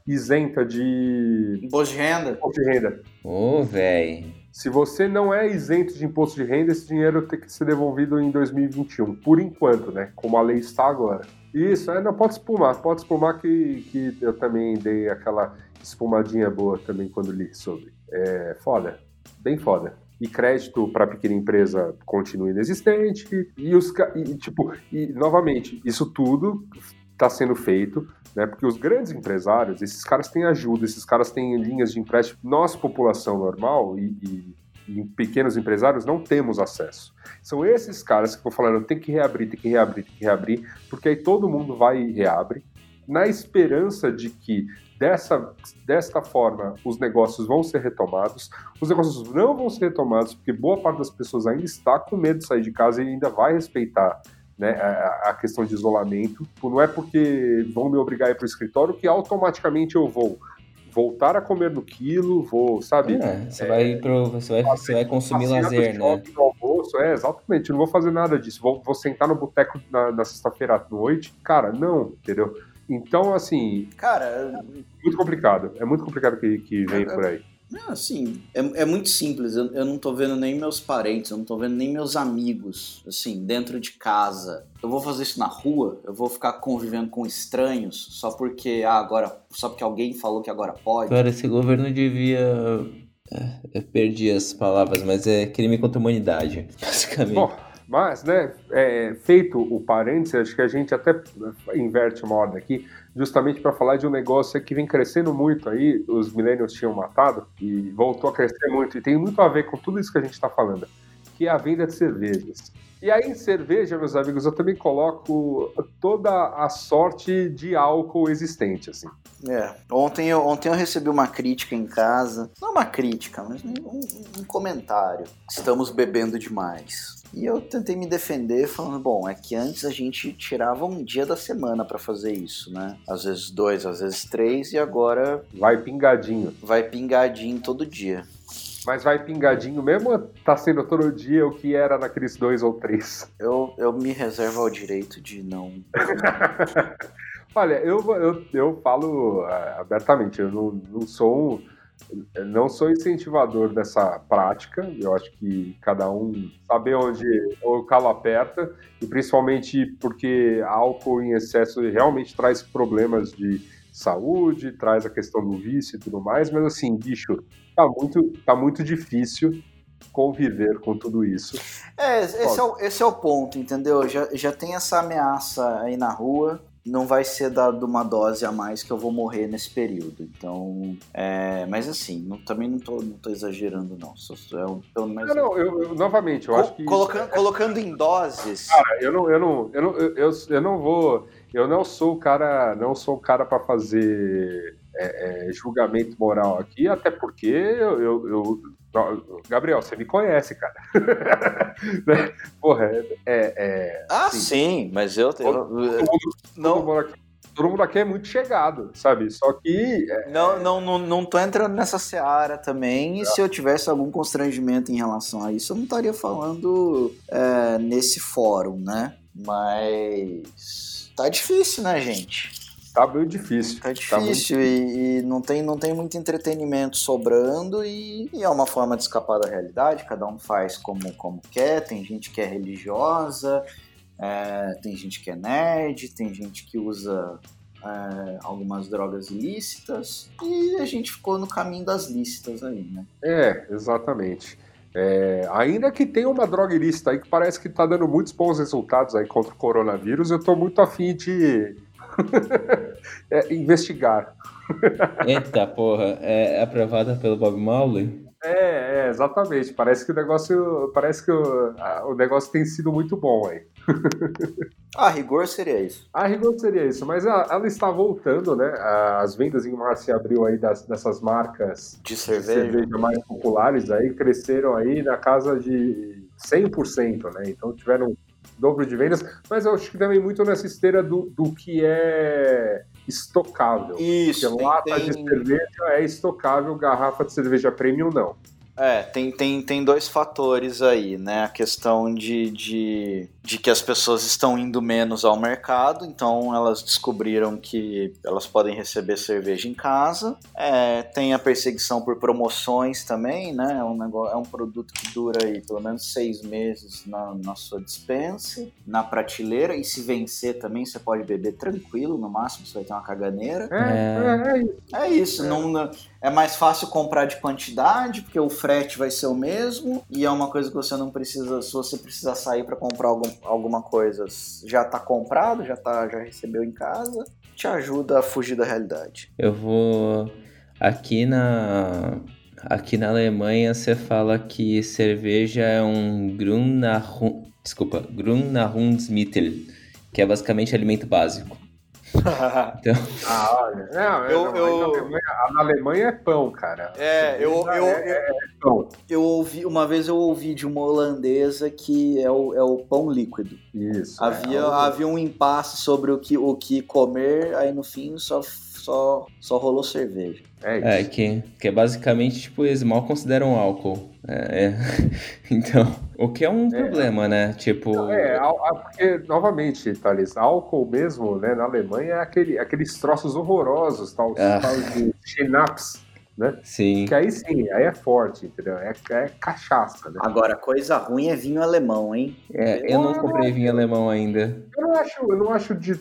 isenta de Imposto de renda. imposto de renda. Ô, véi. Se você não é isento de imposto de renda, esse dinheiro tem que ser devolvido em 2021, por enquanto, né? Como a lei está agora. Isso, é, não, pode espumar, pode espumar que, que eu também dei aquela espumadinha boa também quando li sobre. É foda, bem foda. E crédito para pequena empresa continua inexistente. E os e, tipo, e novamente, isso tudo está sendo feito, né? Porque os grandes empresários, esses caras têm ajuda, esses caras têm linhas de empréstimo. Nós, população normal e, e- e pequenos empresários, não temos acesso. São esses caras que vão falando, tem que reabrir, tem que reabrir, tem que reabrir, porque aí todo mundo vai e reabre, na esperança de que dessa, desta forma os negócios vão ser retomados. Os negócios não vão ser retomados porque boa parte das pessoas ainda está com medo de sair de casa e ainda vai respeitar né, a, a questão de isolamento. Não é porque vão me obrigar a ir para o escritório que automaticamente eu vou. Voltar a comer no quilo, vou, sabe? É, você, vai pro, você, vai, você vai consumir lazer, né? No almoço, é, exatamente. Não vou fazer nada disso. Vou, vou sentar no boteco na, na sexta-feira à noite. Cara, não, entendeu? Então, assim. Cara. Muito complicado. É muito complicado que, que vem por aí. Não, assim, é, é muito simples. Eu, eu não tô vendo nem meus parentes, eu não tô vendo nem meus amigos, assim, dentro de casa. Eu vou fazer isso na rua, eu vou ficar convivendo com estranhos só porque, ah, agora, só porque alguém falou que agora pode. Cara, esse governo devia. É, eu perdi as palavras, mas é crime contra a humanidade, basicamente. Bom, mas, né, é, feito o parênteses, acho que a gente até inverte uma ordem aqui, justamente para falar de um negócio que vem crescendo muito aí, os millennials tinham matado e voltou a crescer muito, e tem muito a ver com tudo isso que a gente está falando, que é a venda de cervejas. E aí, em cerveja, meus amigos, eu também coloco toda a sorte de álcool existente, assim. É. Ontem eu, ontem eu recebi uma crítica em casa. Não uma crítica, mas um, um comentário. Estamos bebendo demais. E eu tentei me defender falando, bom, é que antes a gente tirava um dia da semana para fazer isso, né? Às vezes dois, às vezes três, e agora. Vai pingadinho. Vai pingadinho todo dia. Mas vai pingadinho mesmo ou tá sendo todo dia o que era naqueles dois ou três? Eu, eu me reservo ao direito de não. Olha, eu, eu, eu falo uh, abertamente, eu não, não sou um, não sou incentivador dessa prática. Eu acho que cada um sabe onde o calo aperta, e principalmente porque álcool em excesso realmente traz problemas de saúde, traz a questão do vício e tudo mais, mas assim, bicho, tá muito, tá muito difícil conviver com tudo isso. É, esse, é o, esse é o ponto, entendeu? Já, já tem essa ameaça aí na rua, não vai ser dado uma dose a mais que eu vou morrer nesse período. Então, é, mas assim, não, também não tô, não tô exagerando, não. Só, é, pelo menos... Não, não, eu, eu novamente, eu Co acho que. Colocando, é... colocando em doses. Cara, eu não, eu não, eu não, eu, eu não vou eu não sou o cara, não sou o cara para fazer é, é, julgamento moral aqui, até porque eu, eu, eu, Gabriel, você me conhece, cara. Né? Porra, é. é, é ah, assim, sim, mas eu tenho. Todo, todo, mundo, não. Todo mundo, aqui, todo mundo aqui é muito chegado, sabe? Só que. É, não, não, não, não tô entrando nessa seara também. E se eu tivesse algum constrangimento em relação a isso, eu não estaria falando é, nesse fórum, né? Mas Tá difícil, né, gente? Tá bem difícil. Tá difícil tá e, e, não, tem, não tem muito entretenimento sobrando e, e, é uma forma de escapar da realidade, cada um faz como, como quer, tem gente que é religiosa, é, tem gente que é nerd, tem gente que usa é, algumas drogas ilícitas e a gente ficou no caminho das lícitas aí, né? É, exatamente. É, ainda que tenha uma droga ilícita aí que parece que está dando muitos bons resultados aí contra o coronavírus, eu estou muito afim de é, investigar. Eita porra, é aprovada pelo Bob Marley? É, é, exatamente. Parece que o negócio, parece que o, a, o negócio tem sido muito bom aí. A rigor seria isso. A rigor seria isso, mas ela, ela está voltando, né? As vendas em março e abril aí das, dessas marcas de cerveja. de cerveja mais populares aí cresceram aí na casa de 100%, né? Então tiveram dobro de vendas, mas eu acho que também muito nessa esteira do, do que é estocável. Isso. Porque lata tem... de cerveja é estocável, garrafa de cerveja premium não. É, tem, tem, tem dois fatores aí, né? A questão de, de, de que as pessoas estão indo menos ao mercado, então elas descobriram que elas podem receber cerveja em casa. É, tem a perseguição por promoções também, né? É um, negócio, é um produto que dura aí pelo menos seis meses na, na sua dispensa, na prateleira, e se vencer também você pode beber tranquilo, no máximo você vai ter uma caganeira. É, é, é isso. É não é mais fácil comprar de quantidade, porque o frete vai ser o mesmo, e é uma coisa que você não precisa, se você precisar sair para comprar algum, alguma coisa, já está comprado, já tá, já recebeu em casa, te ajuda a fugir da realidade. Eu vou aqui na aqui na Alemanha você fala que cerveja é um Grünnachhund, desculpa, Grünnachhundsmittel, que é basicamente alimento básico. Então... Ah, olha. Não, eu, eu... Na, Alemanha, na, Alemanha, é pão, cara. É, eu, eu, é, é pão. eu ouvi, uma vez eu ouvi de uma holandesa que é o, é o pão líquido. Isso. Havia, é, havia um impasse sobre o que, o que comer, aí no fim só só, só rolou cerveja. É isso. É, que, que é basicamente, tipo, eles mal consideram álcool. É, é. Então, o que é um problema, né? Tipo. É, porque, novamente, Thales, álcool mesmo, né, na Alemanha é aquele, aqueles troços horrorosos, tal, Ah. tal de schnapps, né? Sim. Que aí sim, aí é forte, entendeu? É, é cachaça, né? Agora, coisa ruim é vinho alemão, hein? É, eu não comprei vinho alemão ainda. Eu não acho, eu não acho de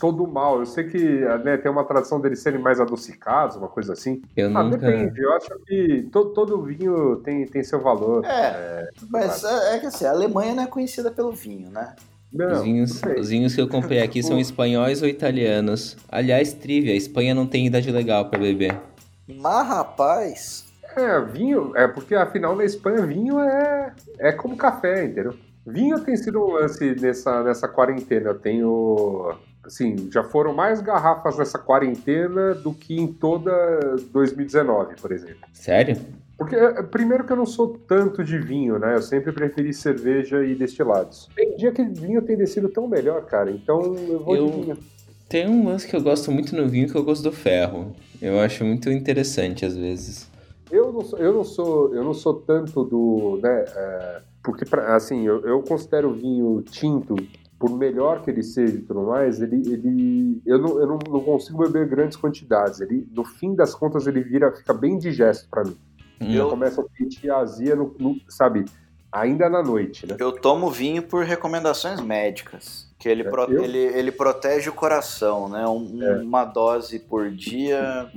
todo mal. Eu sei que né, tem uma tradição deles serem mais adocicados, uma coisa assim. Eu Ah, nunca. depende. Eu acho que todo, todo vinho tem, tem seu valor. É, mas é, é que assim, a Alemanha não é conhecida pelo vinho, né? Não, Os vinhos, os vinhos que eu comprei aqui são espanhóis ou italianos. Aliás, trivia, a Espanha não tem idade legal pra beber. Mas, rapaz, É, vinho, é porque afinal na Espanha vinho é, é como café, entendeu? Vinho tem sido um lance nessa, nessa quarentena. Eu tenho. Assim, já foram mais garrafas nessa quarentena do que em toda 2019, por exemplo. Sério? Porque, é, primeiro que eu não sou tanto de vinho, né? Eu sempre preferi cerveja e destilados. Tem dia que vinho tem descido tão melhor, cara. Então eu vou Eu- de vinho. Tem um lance que eu gosto muito no vinho que eu gosto do ferro. Eu acho muito interessante às vezes. Eu não sou, eu não sou, eu não sou tanto do, né, é, porque pra- assim, eu, eu considero o vinho tinto, por melhor que ele seja e tudo mais, ele, ele eu, não, eu não, não consigo beber grandes quantidades. Ele, no fim das contas, ele vira, fica bem digesto pra mim. Hum, Eu começo a sentir azia, no, no- sabe, ainda na noite, né? eu tomo vinho por recomendações médicas. Que ele, É, pro- eu- ele, ele protege o coração, né? Um- É. Uma dose por dia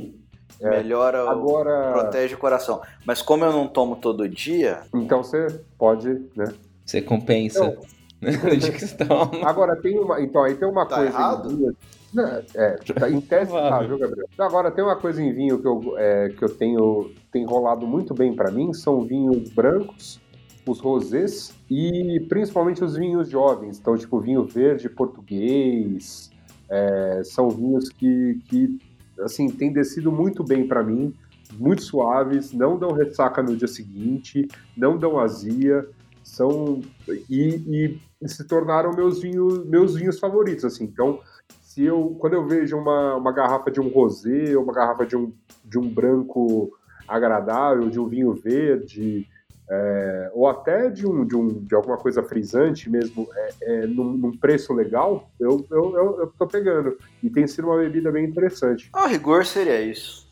É. melhora, o, Agora, protege o coração. Mas como eu não tomo todo dia, então você pode, né? Você compensa. Uma- Agora tem uma, então aí tem uma Tá coisa errado? em vinho. Não, é, tá, em teste tá, viu, Gabriel? Agora tem uma coisa em vinho que eu, é, que eu tenho tem rolado muito bem pra mim, são vinhos brancos, os rosés e principalmente os vinhos jovens. Então, tipo, vinho verde português, é, são vinhos que, que assim, tem descido muito bem pra mim, muito suaves, não dão ressaca no dia seguinte, não dão azia, são e, e se tornaram meus vinhos, meus vinhos favoritos, assim. Então, se eu, quando eu vejo uma, uma garrafa de um rosé, uma garrafa de um, de um branco agradável, de um vinho verde, é, ou até de, um, de, um, de alguma coisa frisante mesmo, é, é, num, num preço legal, eu, eu, eu, eu tô pegando. E tem sido uma bebida bem interessante. a rigor seria isso.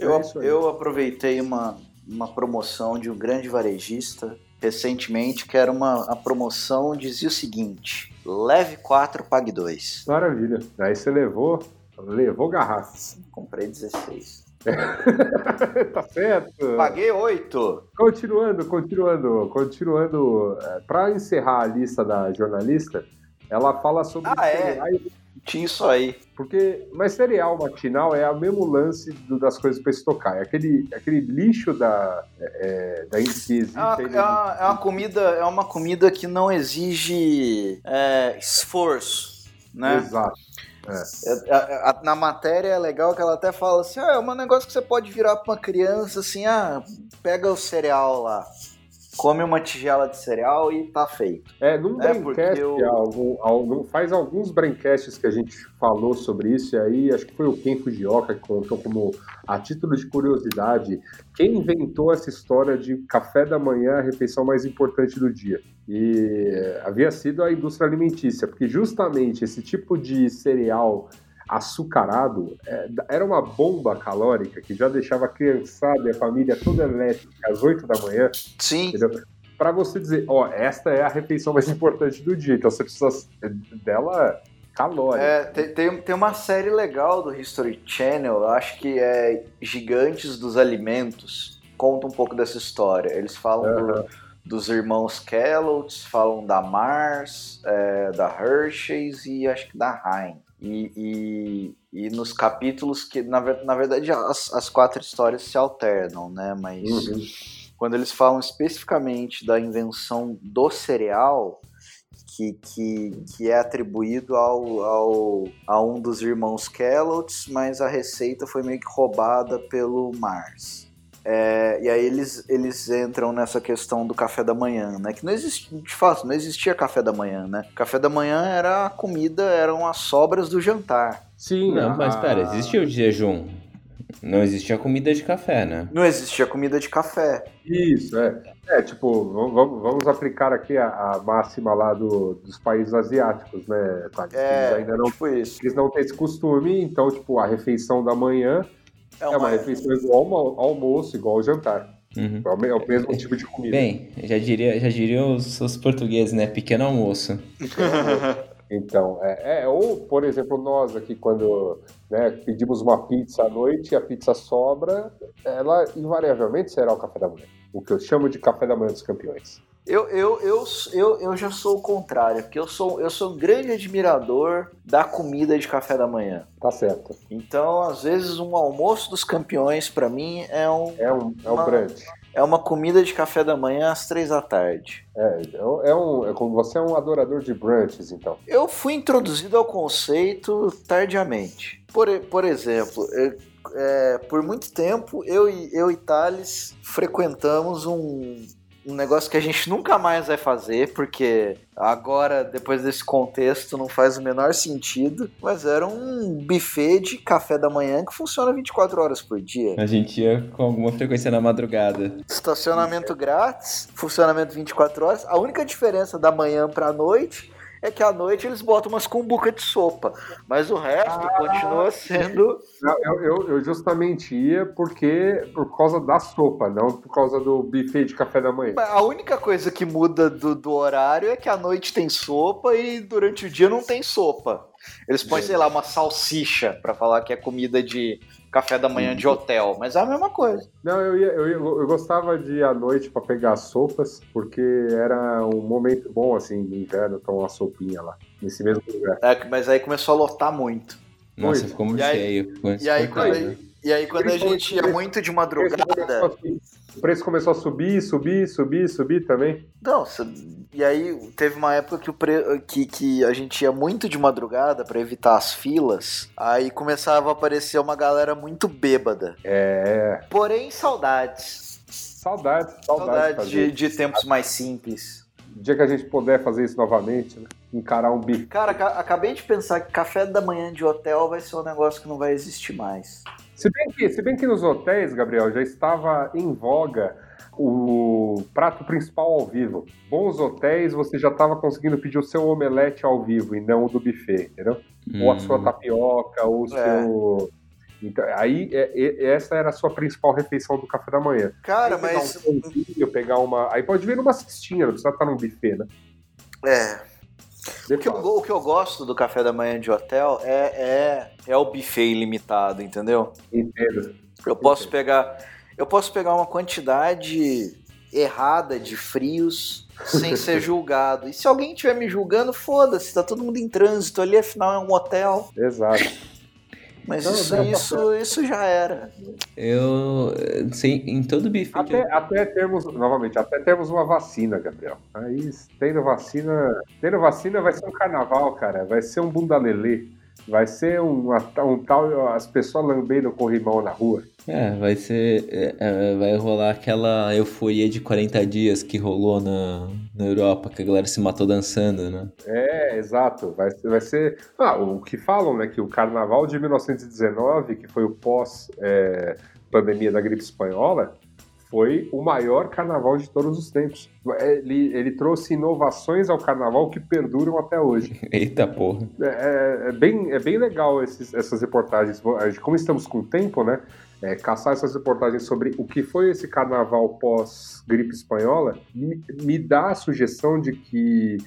Eu, É isso aí. eu aproveitei uma, uma promoção de um grande varejista recentemente, que era uma a promoção dizia o seguinte: leve 4, pague 2. Maravilha. Aí você levou, levou garrafa. Comprei 16. tá certo? Paguei 8. Continuando, continuando, continuando. Para encerrar a lista da jornalista, ela fala sobre Ah, é? Tinha isso aí. porque mas cereal matinal é o mesmo lance do- das coisas para estocar, é aquele, aquele lixo da é, da que existe É uma, é uma- é uma comida, é uma comida que não exige é, esforço, né? Exato. É, a- a- na matéria é legal que ela até fala assim, ah, é um negócio que você pode virar pra uma criança assim, ah, pega o cereal lá, come uma tigela de cereal e tá feito. É, num É, braincast, eu- algum- algum- faz alguns braincasts que a gente falou sobre isso, e aí acho que foi o Ken Fujioka que contou como, a título de curiosidade, quem inventou essa história de café da manhã, a refeição mais importante do dia. E havia sido a indústria alimentícia, porque justamente esse tipo de cereal açucarado é, era uma bomba calórica que já deixava a criançada e a família toda elétrica às 8 da manhã, Sim, entendeu? Para você dizer, ó, esta é a refeição mais importante do dia, então você precisa dela calórica. é, tem, tem, uma série legal do History Channel, acho que é Gigantes dos Alimentos, conta um pouco dessa história. Eles falam do- dos irmãos Kellogg's, falam da Mars, é, da Hershey's e acho que da Heinz. E, e, e nos capítulos que, na, na verdade, as, as quatro histórias se alternam, né? Mas Uhum. quando eles falam especificamente da invenção do cereal, que, que, que é atribuído ao, ao, a um dos irmãos Kellogg's, mas a receita foi meio que roubada pelo Mars. É, e aí eles, eles entram nessa questão do café da manhã, né? Que não existia, de fato, não existia café da manhã, né? Café da manhã era a comida, eram as sobras do jantar. Sim, Não, a- mas pera, existia o jejum. Não existia comida de café, né? Não existia comida de café. Isso, é. É, tipo, vamos, vamos- aplicar aqui a, a máxima lá do- dos países asiáticos, né, Thales? Eles É, ainda não, tipo isso. eles não têm esse costume, então, tipo, a refeição da manhã É é uma uma, refeição igual ao almo- almoço, igual ao jantar. Uhum. É o é o mesmo tipo de comida. Bem, já diria, já diriam os, os portugueses, né? Pequeno almoço. Então, é, é, ou, por exemplo, nós aqui, quando né, pedimos uma pizza à noite e a pizza sobra, ela invariavelmente será o café da manhã. O que eu chamo de café da manhã dos campeões. Eu, eu, eu, eu, eu já sou o contrário, porque eu sou, eu sou um grande admirador da comida de café da manhã. Tá certo. Então, às vezes, um almoço dos campeões, pra mim, é, um, É um, é um brunch. é uma comida de café da manhã às três da tarde. É, é um- é um, é como você é um adorador de brunches, então. Eu fui introduzido ao conceito tardiamente. Por, por exemplo, eu- é, por muito tempo, eu e, eu e Thales frequentamos um, um negócio que a gente nunca mais vai fazer, porque agora, depois desse contexto, não faz o menor sentido. Mas era um buffet de café da manhã que funciona 24 horas por dia. A gente ia com alguma frequência na madrugada. Estacionamento grátis, funcionamento 24 horas. A única diferença da manhã pra noite é que à noite eles botam umas cumbuca de sopa. Mas o resto continua sendo. Não, Eu, eu, eu justamente ia porque por causa da sopa, não por causa do buffet de café da manhã. A única coisa que muda do, do horário é que à noite tem sopa e durante o dia não tem sopa. Eles põem, sei lá, uma salsicha pra falar que é comida de café da manhã de hotel, mas é a mesma coisa. Não, eu, ia, eu, ia- eu gostava de ir à noite para pegar as sopas, porque era um momento bom, assim, no inverno, tomar uma sopinha lá, nesse mesmo lugar. É, mas aí começou a lotar muito. Nossa, Muito. ficou muito E aí- cheio. ficou E aí, quando, insuportável. E aí, quando a gente ia muito de madrugada. O preço começou a subir, subir, subir, subir também. Não, e aí teve uma época que, o pre- que, que a gente ia muito de madrugada pra evitar as filas. Aí começava a aparecer uma galera muito bêbada. É. Porém, saudades. Saudades, saudades. Saudades de, de tempos mais simples. O dia que a gente puder fazer isso novamente, né? encarar um bife. Cara, aca- acabei de pensar que café da manhã de hotel vai ser um negócio que não vai existir mais. Se bem, que, se bem que nos hotéis, Gabriel, já estava em voga o prato principal ao vivo. Bons hotéis, você já estava conseguindo pedir o seu omelete ao vivo e não o do buffet, entendeu? Ou a sua Hum. tapioca, ou o É. seu. Então, aí, é- é- essa era a sua principal refeição do café da manhã. Cara, pegar mas. um pãozinho, pegar uma. Aí pode vir numa cestinha, não precisa estar num buffet, né? É. O que, eu, o que eu gosto do café da manhã de hotel é, é, é o buffet ilimitado, entendeu? Entendo. Eu posso pegar, eu posso pegar uma quantidade errada de frios sem ser julgado. E se alguém estiver me julgando, foda-se, tá todo mundo em trânsito ali, afinal é um hotel. Exato. Mas Não, isso, isso, isso já era. Eu. Sim, em todo bife. Até, até termos, novamente, até termos uma vacina, Gabriel. Aí, tendo vacina. Tendo vacina vai ser um carnaval, cara. Vai ser um bunda lelê. Vai ser um, um tal. As pessoas lambendo o corrimão na rua. É, vai ser. é, é, vai rolar aquela euforia de 40 dias que rolou na, na Europa, que a galera se matou dançando, né? É, exato. Vai, ser- vai ser. Ah, o que falam, né? Que o carnaval de 1919, que foi o pós-pandemia da gripe espanhola, foi o maior carnaval de todos os tempos. Ele, ele trouxe inovações ao carnaval que perduram até hoje. Eita porra. É, é bem, é bem legal esses- essas reportagens. Como estamos com tempo, né? É, caçar essas reportagens sobre o que foi esse carnaval pós-gripe espanhola me, me dá a sugestão de que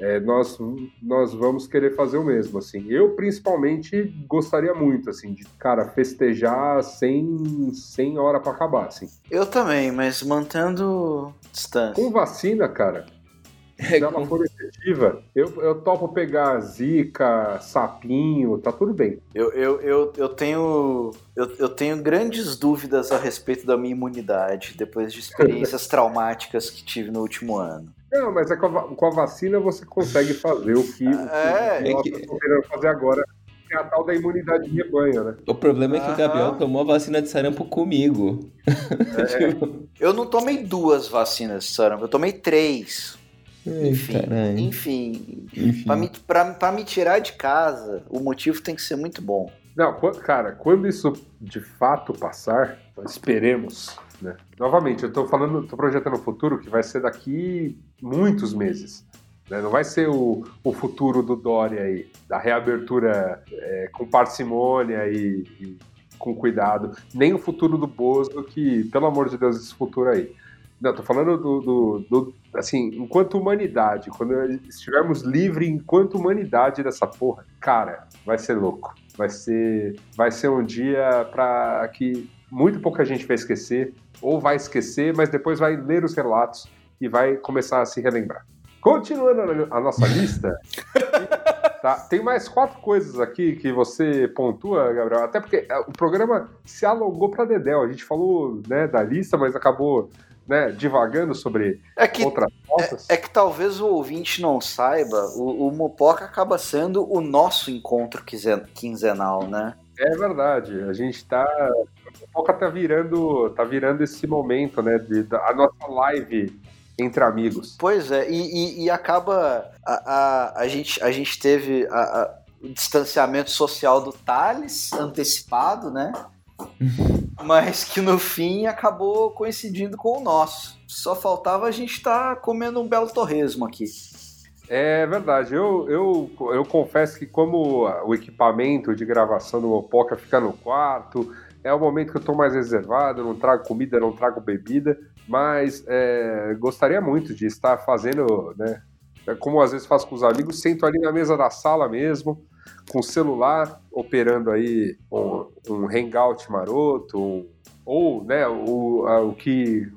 é, nós, nós vamos querer fazer o mesmo. Assim. Eu, principalmente, gostaria muito assim, de, cara, festejar sem, sem hora para acabar. Assim. Eu também, mas mantendo distância. Com vacina, cara, se ela for efetiva, eu, eu topo pegar zika, sapinho, tá tudo bem. Eu, eu, eu, eu, tenho, eu, eu tenho grandes dúvidas a respeito da minha imunidade depois de experiências traumáticas que tive no último ano. Não, mas é com, a, com a vacina você consegue fazer o que, o que É, nós é que- estamos querendo fazer agora. tem a tal da imunidade de rebanho, né? O problema é que o Gabriel tomou a vacina de sarampo comigo. Tipo, Eu não tomei duas vacinas de sarampo, eu tomei três. Enfim, caralho. enfim, Enfim. Pra me, pra, pra me tirar de casa, o motivo tem que ser muito bom. Não, cara, quando isso de fato passar, esperemos, né? Novamente, eu tô falando, tô projetando um futuro que vai ser daqui muitos meses. né? Não vai ser o, o futuro do Dória aí, da reabertura é, com parcimônia e, e com cuidado, nem o futuro do Bozo, que, pelo amor de Deus, esse futuro aí. Não, tô falando do, do- do- assim, enquanto humanidade, quando estivermos livres enquanto humanidade dessa porra, cara, vai ser louco. Vai ser, vai ser um dia para que muito pouca gente vai esquecer, ou vai esquecer, mas depois vai ler os relatos e vai começar a se relembrar. Continuando a- nossa lista, tá, tem mais quatro coisas aqui que você pontua, Gabriel, até porque é, o programa se alongou para Dedéu. A gente falou né, da lista, mas acabou né, divagando sobre É que, outras pautas. é, é que talvez o ouvinte não saiba, o, o Mupoca acaba sendo o nosso encontro quinzen- quinzenal, né? É verdade, a gente tá. O Foca tá virando, tá virando esse momento, né? De, da, a nossa live entre amigos. Pois é, e, e- e acaba. A, a, a, gente, a gente teve a- a- o distanciamento social do Thales antecipado, né? Mas que no fim acabou coincidindo com o nosso. Só faltava a gente estar comendo um belo torresmo aqui. É verdade, eu, eu, eu confesso que como o equipamento de gravação do Mopoca fica no quarto, é o momento que eu tô mais reservado, não trago comida, não trago bebida, mas é, gostaria muito de estar fazendo, né? Como às vezes faço com os amigos, sento ali na mesa da sala mesmo, com celular, operando aí um, um hangout maroto, um- ou né, o, a- o que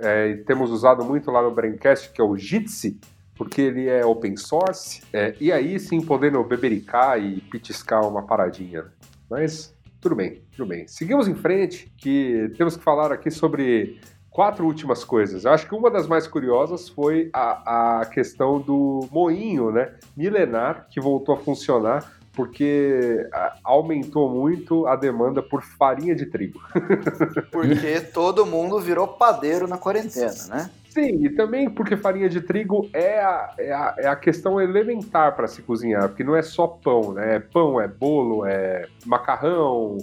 é, temos usado muito lá no Braincast, que é o Jitsi, porque ele é open source, é, e aí sim podendo bebericar e pitiscar uma paradinha. Mas tudo bem, tudo bem. Seguimos em frente, que temos que falar aqui sobre quatro últimas coisas. Eu acho que uma das mais curiosas foi a, a questão do moinho, né, milenar, que voltou a funcionar porque aumentou muito a demanda por farinha de trigo. Porque todo mundo virou padeiro na quarentena, né? Sim, e também porque farinha de trigo é a, é a, é a questão elementar para se cozinhar, porque não é só pão, né? É pão, é bolo, é macarrão.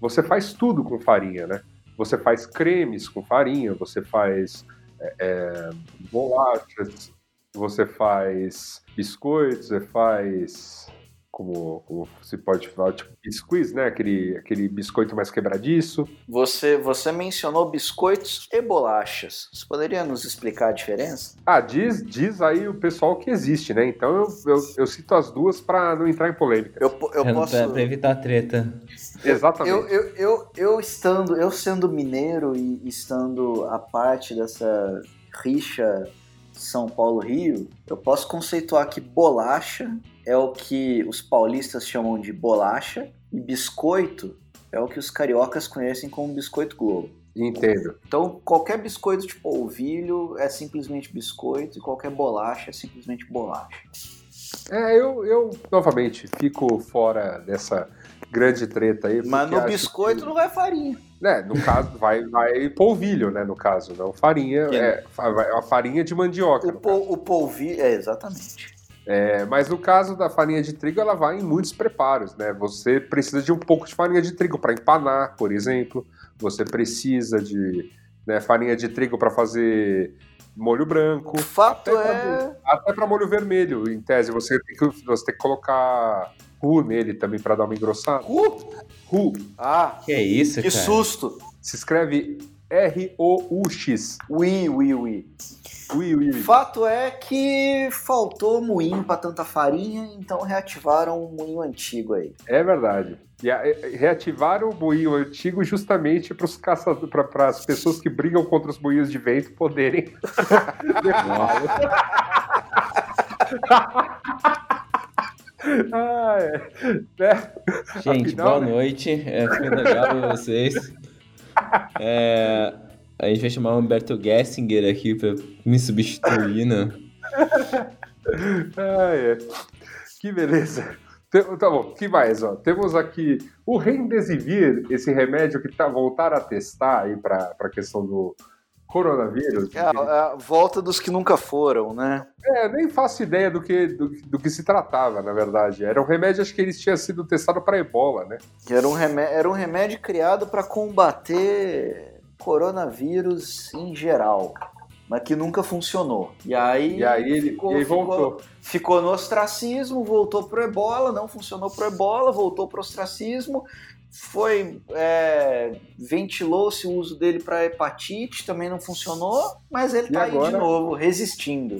Você faz tudo com farinha, né? Você faz cremes com farinha, você faz é, é, bolachas, você faz biscoitos, você faz. Como, como se pode falar, tipo biscuits, né? Aquele, aquele biscoito mais quebradiço. Você, você mencionou biscoitos e bolachas. Você poderia nos explicar a diferença? Ah, diz, diz aí o pessoal que existe, né? Então eu, eu, eu cito as duas para não entrar em polêmica. Eu, eu posso. pra, pra evitar treta. Exatamente. Eu, eu, eu, eu estando, eu sendo mineiro e estando a parte dessa rixa São Paulo-Rio, eu posso conceituar que bolacha é o que os paulistas chamam de bolacha e biscoito é o que os cariocas conhecem como biscoito globo. Entendo. Então, qualquer biscoito de polvilho é simplesmente biscoito e qualquer bolacha é simplesmente bolacha. É, eu, eu novamente fico fora dessa grande treta aí. Mas no biscoito que- não vai farinha. né, no caso, vai, vai polvilho, né? No caso, não farinha. Que- É, fa- vai- é farinha de mandioca. O, pol, o polvilho, é, exatamente. É, mas no caso da farinha de trigo, ela vai em muitos preparos, né? Você precisa de um pouco de farinha de trigo para empanar, por exemplo. Você precisa de né, farinha de trigo para fazer molho branco. O fato Até é. Até para molho vermelho, em tese, você tem que, você tem que colocar ru nele também para dar uma engrossada. Uh! Ru Ah, Que é isso, que cara? susto! se escreve R-O-U-X. Ui, ui, ui. Ui, ui, O ui. fato é que faltou moinho pra tanta farinha, então reativaram um moinho antigo aí. É verdade. E a- reativaram o moinho antigo justamente para as pessoas que brigam contra os moinhos de vento poderem. ah, é. Né? Gente, Afinal, boa né? noite. É, foi legal ver vocês. É, a gente vai chamar o Humberto Gessinger aqui pra me substituir, né? Ah, é. Que beleza. Tá bom, que mais? Ó? Temos aqui o Remdesivir, esse remédio que tá, voltaram a testar aí para a questão do coronavírus. É a, a, volta dos que nunca foram, né? É, nem faço ideia do que, do, do, que se tratava, na verdade. Era um remédio, acho que eles tinham sido testado para ebola, né? Era um remédio, era um remédio criado para combater coronavírus em geral mas que nunca funcionou. E aí, e aí ele ficou, e aí voltou. Ficou, ficou, no ostracismo, voltou pro ebola, não funcionou pro ebola, voltou pro ostracismo, foi é, ventilou-se o uso dele para hepatite, também não funcionou, mas ele está aí de novo, resistindo.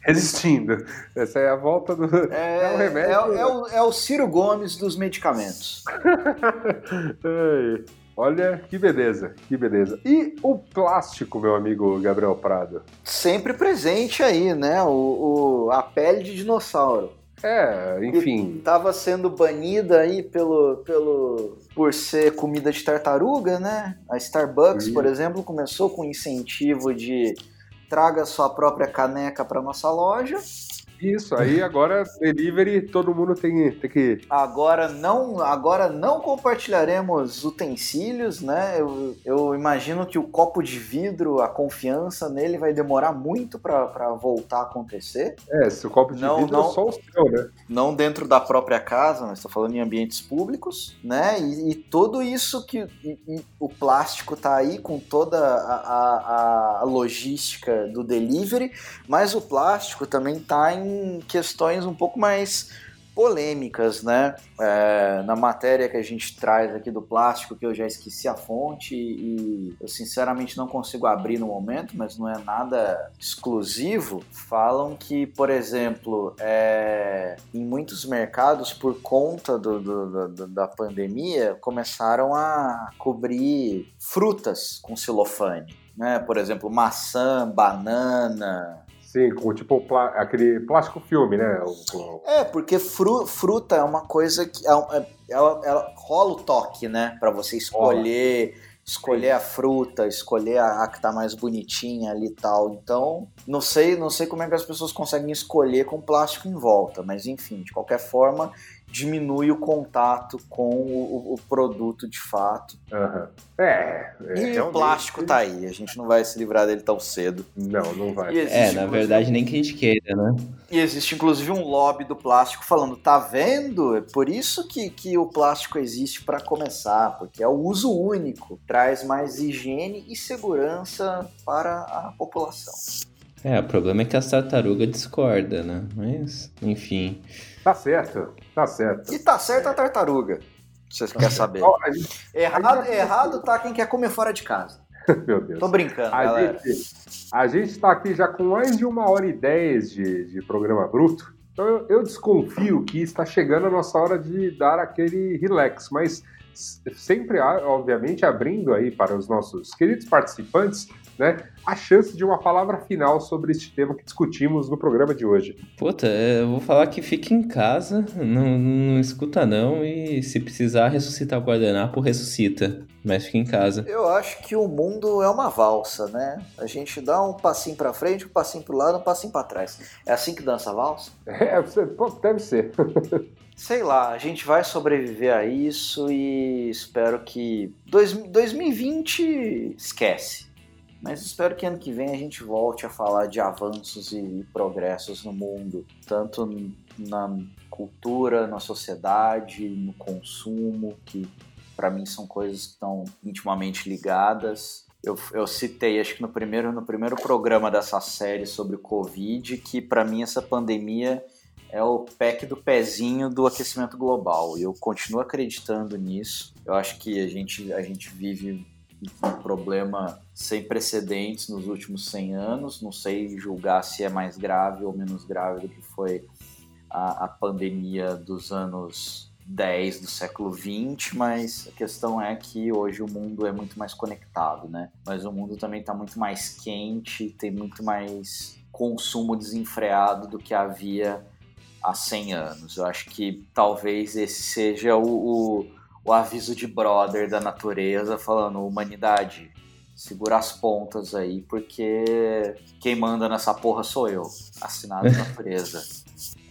Resistindo. Essa é a volta do. É, é o remédio. É, é, o, é o Ciro Gomes dos medicamentos. Olha que beleza, que beleza. E o plástico, meu amigo Gabriel Prado? Sempre presente aí, né? O, o a pele de dinossauro. É, enfim. Estava sendo banida aí pelo, pelo, por ser comida de tartaruga, né? A Starbucks, por exemplo, começou com incentivo de traga sua própria caneca para nossa loja. Isso, aí agora delivery todo mundo tem, tem que. Agora não, agora não compartilharemos utensílios, né? Eu, eu imagino que o copo de vidro, a confiança nele vai demorar muito para voltar a acontecer. É, se o copo de não, vidro não, é só o seu, né? Não dentro da própria casa, mas estou falando em ambientes públicos, né? E, e tudo isso que e, e o plástico tá aí com toda a, a, a logística do delivery, mas o plástico também tá em questões um pouco mais polêmicas, né? É, na matéria que a gente traz aqui do plástico, que eu já esqueci a fonte e eu sinceramente não consigo abrir no momento, mas não é nada exclusivo. Falam que, por exemplo, é, em muitos mercados, por conta do, do, do, da pandemia, começaram a cobrir frutas com celofane. Né? Por exemplo, maçã, banana, Sim, com tipo plá aquele plástico filme, né? O, É, porque fru fruta é uma coisa que. É é, ela, ela rola o toque, né? Para você escolher. Escolher a fruta, escolher a, a que tá mais bonitinha ali e tal. Então, não sei, não sei como é que as pessoas conseguem escolher com plástico em volta, mas enfim, de qualquer forma, diminui o contato com o, o produto de fato. Uhum. É, é, E o plástico tá aí, a gente não vai se livrar dele tão cedo. Não, não vai. Existe, é, na verdade, nem que a gente queira, né? E existe inclusive um lobby do plástico falando: tá vendo? É por isso que, que o plástico existe para começar, porque é o uso único, traz mais higiene e segurança para a população. É, o problema é que a tartaruga discorda, né? Mas, enfim. Tá certo, tá certo. E tá certo a tartaruga. Você quer saber? gente, errado, errado tá quem quer comer fora de casa. Meu Deus. Tô brincando, a galera. Gente, a gente tá aqui já com mais de uma hora e dez de, de programa bruto. Então eu, eu desconfio que está chegando a nossa hora de dar aquele relax, mas sempre, obviamente, abrindo aí para os nossos queridos participantes né, a chance de uma palavra final sobre este tema que discutimos no programa de hoje. Puta, é, eu vou falar que fique em casa, não, não escuta não, e se precisar ressuscitar o guardanapo, ressuscita, mas fique em casa. Eu acho que o mundo é uma valsa, né? A gente dá um passinho para frente, um passinho pro lado, um passinho para trás. É assim que dança a valsa? É, deve ser. Sei lá, a gente vai sobreviver a isso e espero que 2020 esquece. Mas espero que ano que vem a gente volte a falar de avanços e progressos no mundo, tanto na cultura, na sociedade, no consumo, que para mim são coisas que estão intimamente ligadas. Eu, eu, citei, acho que no primeiro, no primeiro programa dessa série sobre o Covid, que para mim essa pandemia é o pack do pezinho do aquecimento global. E eu continuo acreditando nisso. Eu acho que a gente, a gente vive um problema sem precedentes nos últimos 100 anos. Não sei julgar se é mais grave ou menos grave do que foi a, a pandemia dos anos 10 do século 20, mas a questão é que hoje o mundo é muito mais conectado, né? Mas o mundo também está muito mais quente, tem muito mais consumo desenfreado do que havia há 100 anos. Eu acho que talvez esse seja o, o o aviso de brother da natureza falando: humanidade, segura as pontas aí, porque quem manda nessa porra sou eu. Assinado natureza.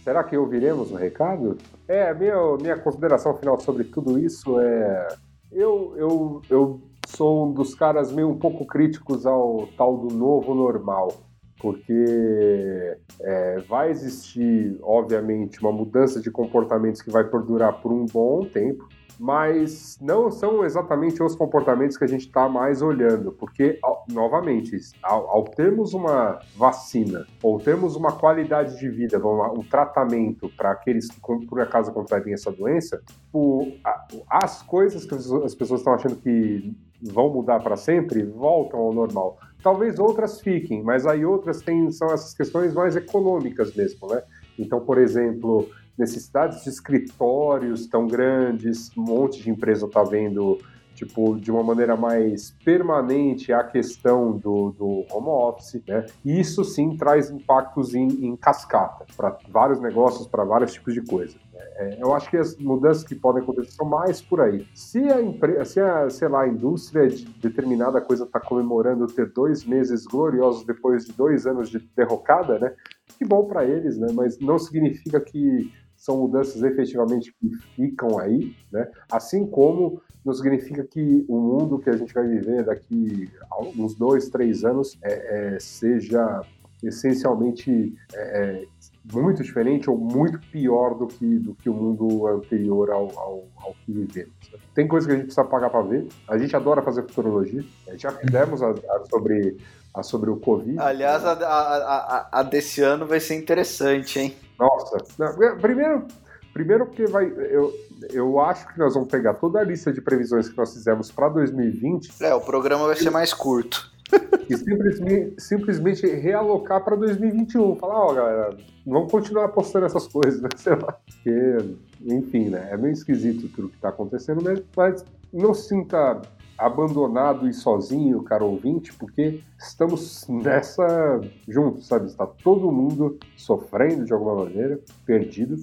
Será que ouviremos o recado? É, minha, minha consideração final sobre tudo isso é. Eu, eu, eu sou um dos caras meio um pouco críticos ao tal do novo normal, porque é, vai existir, obviamente, uma mudança de comportamentos que vai perdurar por um bom tempo mas não são exatamente os comportamentos que a gente está mais olhando, porque, novamente, ao, ao, termos uma vacina ou termos uma qualidade de vida, um tratamento para aqueles que, por acaso, contraem essa doença, o, a, as coisas que as pessoas estão achando que vão mudar para sempre voltam ao normal. Talvez outras fiquem, mas aí outras têm, são essas questões mais econômicas mesmo, né? Então, por exemplo, necessidades de escritórios tão grandes, um monte de empresa está vendo tipo, de uma maneira mais permanente a questão do, do home office, né? E isso sim traz impactos em, em cascata para vários negócios, para vários tipos de coisa. É, eu acho que as mudanças que podem acontecer são mais por aí. Se a empresa, se a, sei lá, a indústria de determinada coisa está comemorando ter dois meses gloriosos depois de dois anos de derrocada, né? Que bom para eles, né? Mas não significa que são mudanças efetivamente que ficam aí, né? Assim como não significa que o mundo que a gente vai viver daqui a uns dois, três anos é, é, seja essencialmente é, é muito diferente ou muito pior do que, do que o mundo anterior ao, ao, ao que vivemos. Né? Tem coisa que a gente precisa pagar para ver. A gente adora fazer futurologia. Já fizemos a, a sobre, a sobre o Covid. Aliás, a, a, a, a desse ano vai ser interessante, hein? Nossa, é, primeiro, primeiro porque vai, eu, eu acho que nós vamos pegar toda a lista de previsões que nós fizemos para 2020. É, o programa vai ser mais curto. E simplesmente, simplesmente realocar para 2021. Falar, ó, oh, galera, vamos continuar apostando essas coisas, né? Sei lá. Porque, enfim, né? É meio esquisito tudo que está acontecendo, né? mas não se sinta abandonado e sozinho, cara ouvinte, porque estamos nessa juntos, sabe? Está todo mundo sofrendo de alguma maneira, perdido.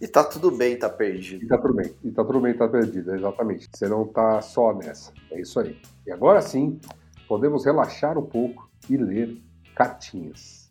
E tá tudo bem, tá perdido. E tá tudo bem, e tá tudo bem, tá perdido, exatamente. Você não tá só nessa. É isso aí. E agora sim, podemos relaxar um pouco e ler cartinhas.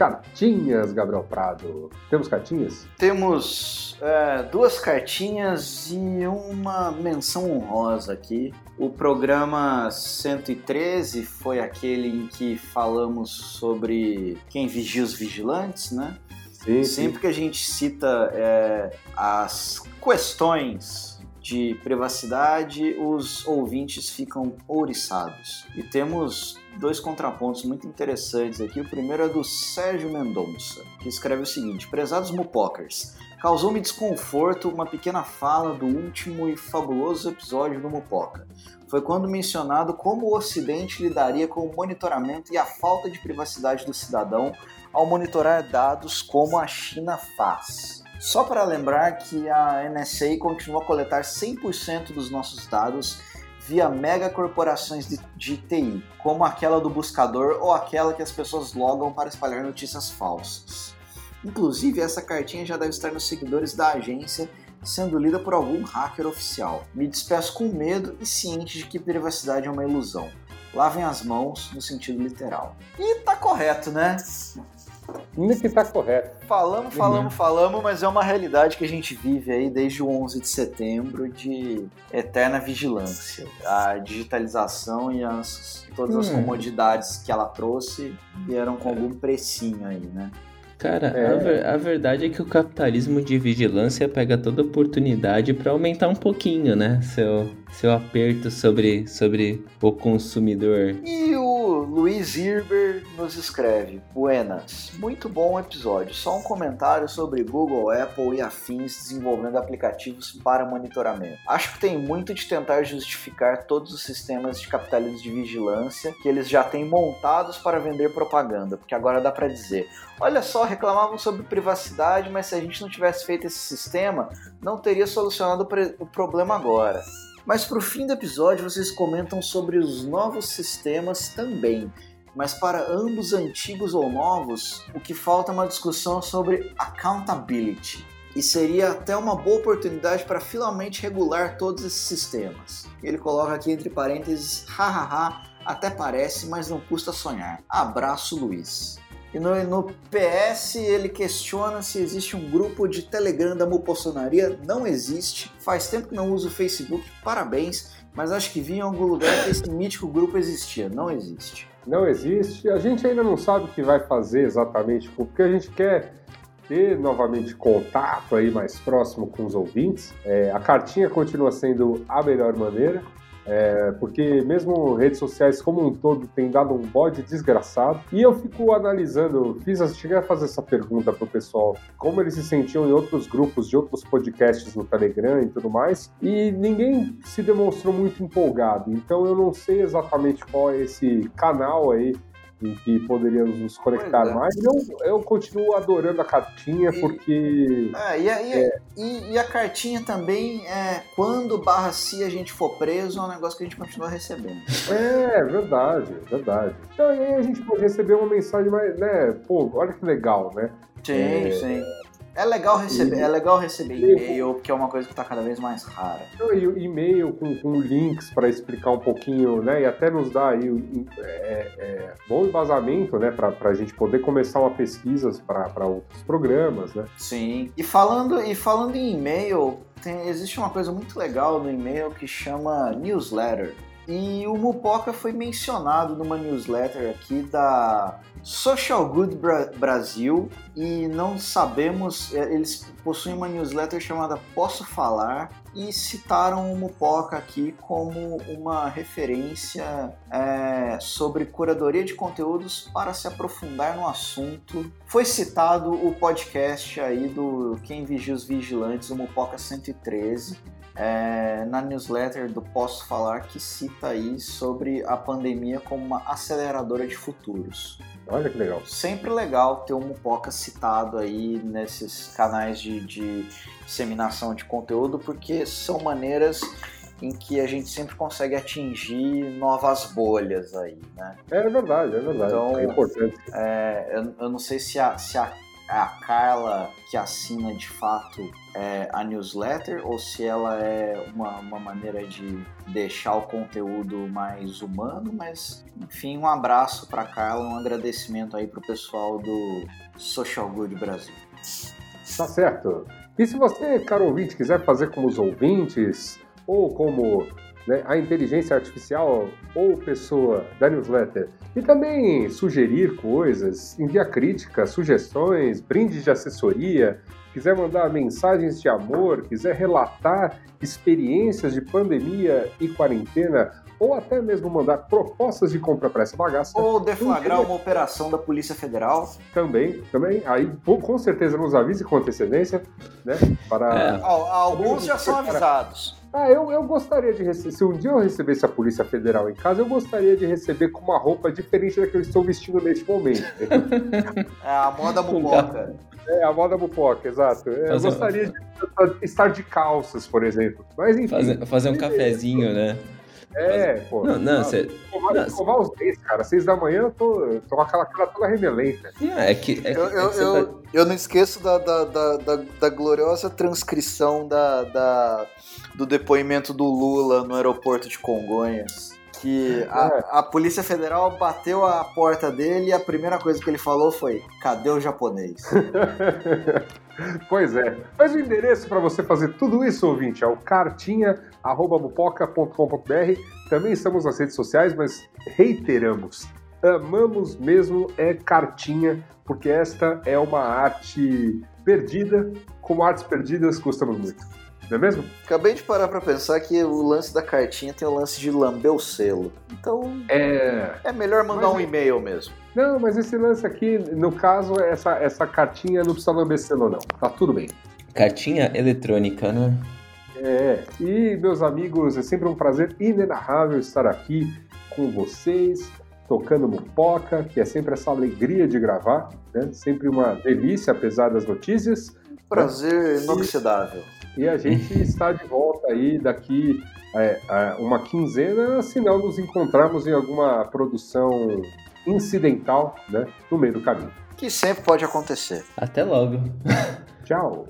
Cartinhas, Gabriel Prado. Temos cartinhas? Temos é, duas cartinhas e uma menção honrosa aqui. O programa 113 foi aquele em que falamos sobre quem vigia os vigilantes, né? Sim, Sempre sim. que a gente cita é, as questões de privacidade, os ouvintes ficam ouriçados. E temos dois contrapontos muito interessantes aqui. O primeiro é do Sérgio Mendonça, que escreve o seguinte: Prezados Mupokers, causou-me desconforto uma pequena fala do último e fabuloso episódio do Mupoca. Foi quando mencionado como o Ocidente lidaria com o monitoramento e a falta de privacidade do cidadão ao monitorar dados como a China faz. Só para lembrar que a NSA continua a coletar 100% dos nossos dados via megacorporações de, de TI, como aquela do buscador ou aquela que as pessoas logam para espalhar notícias falsas. Inclusive, essa cartinha já deve estar nos seguidores da agência, sendo lida por algum hacker oficial. Me despeço com medo e ciente de que privacidade é uma ilusão. Lavem as mãos no sentido literal. E tá correto, né? Que tá correto. Falamos, falamos, uhum. falamos, mas é uma realidade que a gente vive aí desde o 11 de setembro de eterna vigilância. A digitalização e as, todas as hum. comodidades que ela trouxe vieram com algum precinho aí, né? Cara, é. a, ver, a, verdade é que o capitalismo de vigilância pega toda oportunidade para aumentar um pouquinho, né? Seu, seu aperto sobre, sobre o consumidor. E o Luiz Irber nos escreve: Buenas, muito bom episódio. Só um comentário sobre Google, Apple e afins desenvolvendo aplicativos para monitoramento. Acho que tem muito de tentar justificar todos os sistemas de capitalismo de vigilância que eles já têm montados para vender propaganda, porque agora dá para dizer: olha só, reclamavam sobre privacidade, mas se a gente não tivesse feito esse sistema, não teria solucionado o problema agora. Mas para o fim do episódio, vocês comentam sobre os novos sistemas também. mas para ambos antigos ou novos, o que falta é uma discussão sobre accountability. E seria até uma boa oportunidade para finalmente regular todos esses sistemas. Ele coloca aqui entre parênteses, hahaha, até parece, mas não custa sonhar. Abraço, Luiz. E no, no, PS ele questiona se existe um grupo de Telegram da Mupossonaria. Não existe. Faz tempo que não uso o Facebook. Parabéns. Mas acho que vi em algum lugar que esse mítico grupo existia. Não existe. Não existe. A gente ainda não sabe o que vai fazer exatamente, porque a gente quer ter novamente contato aí mais próximo com os ouvintes. É, a cartinha continua sendo a melhor maneira. É, porque mesmo redes sociais como um todo tem dado um bode desgraçado. E eu fico analisando, fiz, cheguei a fazer essa pergunta pro pessoal, como eles se sentiam em outros grupos de outros podcasts no Telegram e tudo mais, e ninguém se demonstrou muito empolgado. Então eu não sei exatamente qual é esse canal aí em que poderíamos nos conectar é. mais. Eu, eu continuo adorando a cartinha, e, porque. É, e, a, e, é... e, a cartinha também, é, quando barra se a gente for preso, é um negócio que a gente continua recebendo. É, verdade, verdade. Então aí a gente pode receber uma mensagem mais, né? Pô, olha que legal, né? Sim, é, sim. É legal receber, e, é legal receber e-mail, porque é uma coisa que está cada vez mais rara. E e-mail com, com links para explicar um pouquinho, né? E até nos dar aí é, é, bom embasamento, né? Para a gente poder começar uma pesquisa para outros programas, né? Sim. E falando, e falando em e-mail, tem, existe uma coisa muito legal no e-mail que chama newsletter. E o Mupoca foi mencionado numa newsletter aqui da Social Good Bra Brasil. E não sabemos, é, eles possuem uma newsletter chamada Posso Falar. E citaram o Mupoca aqui como uma referência é, sobre curadoria de conteúdos para se aprofundar no assunto. Foi citado o podcast aí do Quem Vigia os Vigilantes, o Mupoca 113, é, na newsletter do Posso Falar que cita aí sobre a pandemia como uma aceleradora de futuros. Olha que legal. Sempre legal ter um Mupoca citado aí nesses canais de, de disseminação de conteúdo, porque são maneiras em que a gente sempre consegue atingir novas bolhas aí, né? É verdade, é verdade. Então, é importante. É, eu, eu, não sei se a, se a a Carla que assina de fato é, a newsletter ou se ela é uma, uma maneira de deixar o conteúdo mais humano, mas enfim, um abraço para Carla, um agradecimento aí para o pessoal do Social Good Brasil. Tá certo. E se você, caro ouvinte, quiser fazer como os ouvintes ou como né, a inteligência artificial ou pessoa da newsletter. E também sugerir coisas, enviar críticas, sugestões, brindes de assessoria, quiser mandar mensagens de amor, quiser relatar experiências de pandemia e quarentena, ou até mesmo mandar propostas de compra para essa bagaça. Ou deflagrar uma operação da Polícia Federal. Também, também. Aí com certeza nos avise com antecedência, né? Para. É. Alguns já são avisados. Ah, eu, eu gostaria de receber. Se um dia eu recebesse a Polícia Federal em casa, eu gostaria de receber com uma roupa diferente da que eu estou vestindo neste momento. é a moda mupoca. É, a moda mupoca, exato. É, eu gostaria de estar de calças, por exemplo. Mas enfim. Fazer, fazer um cafezinho, né? É, pô. Não, não, você. Escovar, os dentes, cara. Seis da manhã eu tô, tô com aquela cara toda remelenta. É, é que. É, eu, eu, é que eu, tá... eu, não esqueço da, da, da, da, da gloriosa transcrição da, da, do depoimento do Lula no aeroporto de Congonhas que a, é. a, Polícia Federal bateu a porta dele e a primeira coisa que ele falou foi: cadê o japonês? pois é. Mas o endereço para você fazer tudo isso, ouvinte, é o cartinha.mupoca.com.br. Também estamos nas redes sociais, mas reiteramos. Amamos mesmo é cartinha, porque esta é uma arte perdida. Como artes perdidas, custamos muito. Não é mesmo? Acabei de parar para pensar que o lance da cartinha tem o lance de lamber o selo. Então. É. É melhor mandar mas... um e-mail mesmo. Não, mas esse lance aqui, no caso, essa, essa cartinha não precisa lamber selo, não. Tá tudo bem. Cartinha eletrônica, né? É. E, meus amigos, é sempre um prazer inenarrável estar aqui com vocês, tocando mupoca, que é sempre essa alegria de gravar, né? Sempre uma delícia, apesar das notícias. Prazer inoxidável. E a gente está de volta aí daqui é, uma quinzena, se não nos encontrarmos em alguma produção incidental, né, no meio do caminho. Que sempre pode acontecer. Até logo. Tchau.